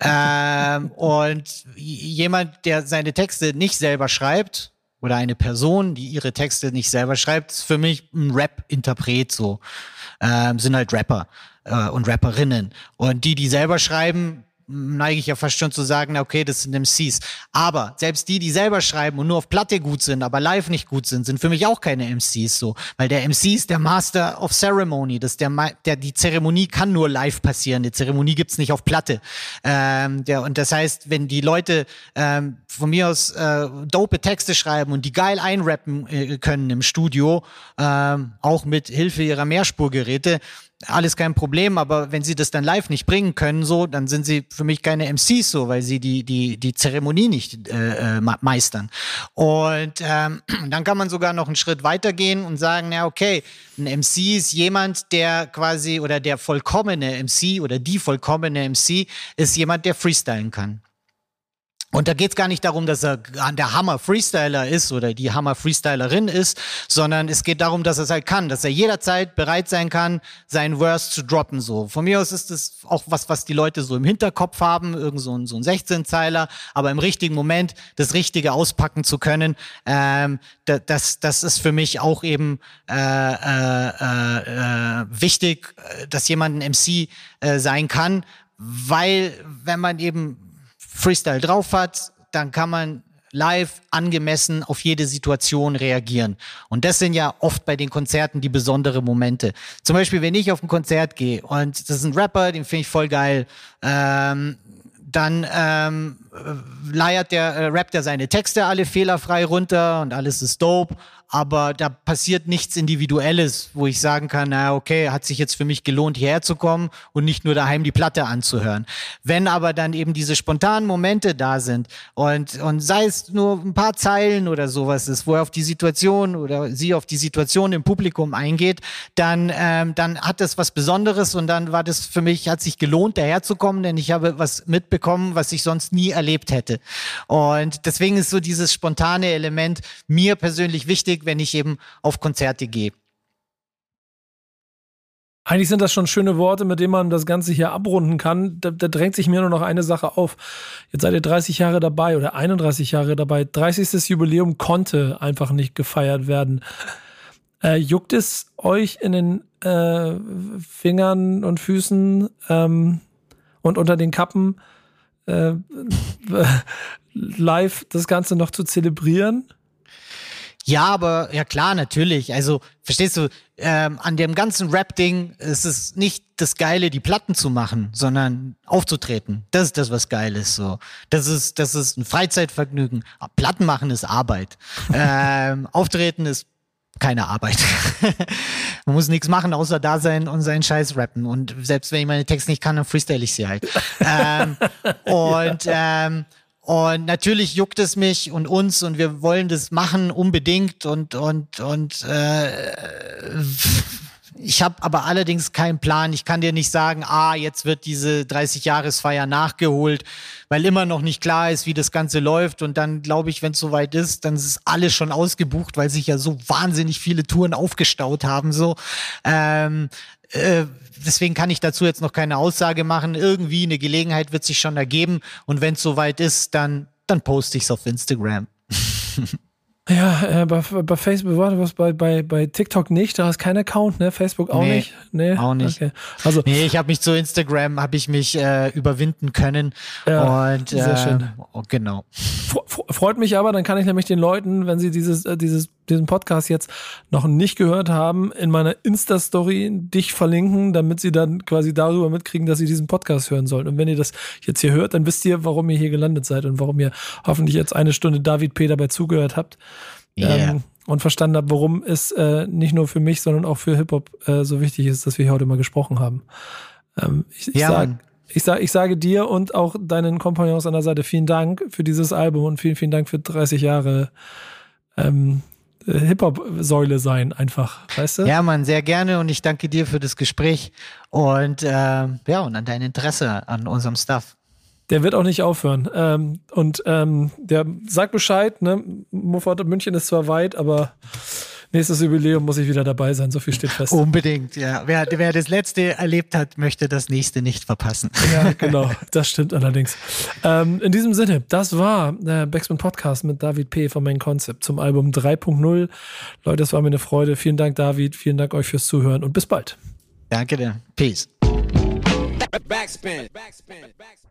B: ähm, und jemand, der seine Texte nicht selber schreibt, oder eine Person, die ihre Texte nicht selber schreibt, ist für mich ein Rap-Interpret so. Ähm, sind halt Rapper äh, und Rapperinnen. Und die, die selber schreiben, neige ich ja fast schon zu sagen, okay, das sind MCs. Aber selbst die, die selber schreiben und nur auf Platte gut sind, aber live nicht gut sind, sind für mich auch keine MCs so. Weil der MC ist der Master of Ceremony. Das der, der, die Zeremonie kann nur live passieren. Die Zeremonie gibt's nicht auf Platte. Ähm, der, und das heißt, wenn die Leute ähm, von mir aus äh, dope Texte schreiben und die geil einrappen äh, können im Studio, ähm, auch mit Hilfe ihrer Mehrspurgeräte, alles kein Problem, aber wenn sie das dann live nicht bringen können, so, dann sind sie für mich keine MCs so, weil sie die, die, die Zeremonie nicht äh, äh meistern. Und ähm, dann kann man sogar noch einen Schritt weitergehen und sagen, ja, okay, ein MC ist jemand, der quasi, oder der vollkommene MC oder die vollkommene MC ist jemand, der freestylen kann. Und da geht es gar nicht darum, dass er der Hammer-Freestyler ist oder die Hammer-Freestylerin ist, sondern es geht darum, dass er es halt kann, dass er jederzeit bereit sein kann, seinen Verse zu droppen. So. Von mir aus ist es auch was, was die Leute so im Hinterkopf haben, irgend so ein, so ein 16-Zeiler, aber im richtigen Moment das Richtige auspacken zu können, ähm, das, das ist für mich auch eben äh, äh, äh, wichtig, dass jemand ein MC äh, sein kann, weil wenn man eben Freestyle drauf hat, dann kann man live angemessen auf jede Situation reagieren. Und das sind ja oft bei den Konzerten die besonderen Momente. Zum Beispiel, wenn ich auf ein Konzert gehe und das ist ein Rapper, den finde ich voll geil, ähm, dann ähm, leiert der, äh, rappt er seine Texte alle fehlerfrei runter und alles ist dope aber da passiert nichts Individuelles, wo ich sagen kann, na okay, hat sich jetzt für mich gelohnt, hierher zu kommen und nicht nur daheim die Platte anzuhören. Wenn aber dann eben diese spontanen Momente da sind und, und sei es nur ein paar Zeilen oder sowas ist, wo er auf die Situation oder sie auf die Situation im Publikum eingeht, dann, ähm, dann hat das was Besonderes und dann war das für mich, hat sich gelohnt, daherzukommen, denn ich habe was mitbekommen, was ich sonst nie erlebt hätte. Und deswegen ist so dieses spontane Element mir persönlich wichtig, wichtig, wenn ich eben auf Konzerte gehe.
A: Eigentlich sind das schon schöne Worte, mit denen man das Ganze hier abrunden kann. Da, da, drängt sich mir nur noch eine Sache auf. Jetzt seid ihr 30 Jahre dabei oder 31 Jahre dabei. 30. Jubiläum konnte einfach nicht gefeiert werden. Äh, juckt es euch in den äh, Fingern und Füßen ähm, und unter den Kappen äh, live das Ganze noch zu zelebrieren?
B: Ja, aber ja klar, natürlich. Also verstehst du, ähm, an dem ganzen Rap-Ding ist es nicht das Geile, die Platten zu machen, sondern aufzutreten. Das ist das, was geil ist. So, das ist das ist ein Freizeitvergnügen. Platten machen ist Arbeit. ähm, auftreten ist keine Arbeit. Man muss nichts machen, außer da sein und seinen Scheiß rappen. Und selbst wenn ich meine Texte nicht kann, dann freestyle ich sie halt. ähm, und ähm, und natürlich juckt es mich und uns und wir wollen das machen unbedingt und und und äh, ich habe aber allerdings keinen Plan. Ich kann dir nicht sagen, ah, jetzt wird diese 30-Jahresfeier nachgeholt, weil immer noch nicht klar ist, wie das Ganze läuft. Und dann glaube ich, wenn es soweit ist, dann ist es alles schon ausgebucht, weil sich ja so wahnsinnig viele Touren aufgestaut haben. So, ähm, äh, deswegen kann ich dazu jetzt noch keine Aussage machen. Irgendwie eine Gelegenheit wird sich schon ergeben. Und wenn es soweit ist, dann, dann poste ich es auf Instagram.
A: Ja, äh, bei, bei Facebook war was bei, bei, bei TikTok nicht, da hast kein Account, ne? Facebook auch nee, nicht.
B: Nee, auch nicht. Okay. Also, nee, ich habe mich zu Instagram, habe ich mich äh, überwinden können. Ja, und sehr äh, schön. Oh, genau.
A: Freut mich aber, dann kann ich nämlich den Leuten, wenn sie dieses, äh, dieses diesen Podcast jetzt noch nicht gehört haben, in meiner Insta-Story dich verlinken, damit sie dann quasi darüber mitkriegen, dass sie diesen Podcast hören sollen. Und wenn ihr das jetzt hier hört, dann wisst ihr, warum ihr hier gelandet seid und warum ihr hoffentlich jetzt eine Stunde David P. dabei zugehört habt. Yeah. Ähm, und verstanden habt, warum es äh, nicht nur für mich, sondern auch für Hip-Hop äh, so wichtig ist, dass wir hier heute mal gesprochen haben. Ähm, ich, ich ja, sag, ich, sag, ich sage dir und auch deinen Kompagnons an der Seite vielen Dank für dieses Album und vielen, vielen Dank für 30 Jahre ähm, Hip-Hop-Säule sein, einfach, weißt du?
B: Ja, Mann, sehr gerne und ich danke dir für das Gespräch und äh, ja, und an dein Interesse an unserem Stuff.
A: Der wird auch nicht aufhören. Ähm, und ähm, der sagt Bescheid, ne? Muffat München ist zwar weit, aber nächstes Jubiläum muss ich wieder dabei sein, so viel steht fest.
B: Unbedingt, ja. Wer, wer das letzte erlebt hat, möchte das nächste nicht verpassen.
A: Ja, genau, das stimmt allerdings. Ähm, in diesem Sinne, das war der Backspin Podcast mit David P. von Main Concept zum Album 3.0. Leute, es war mir eine Freude. Vielen Dank, David. Vielen Dank euch fürs Zuhören und bis bald.
B: Danke dir. Peace. Backspin. Backspin. Backspin.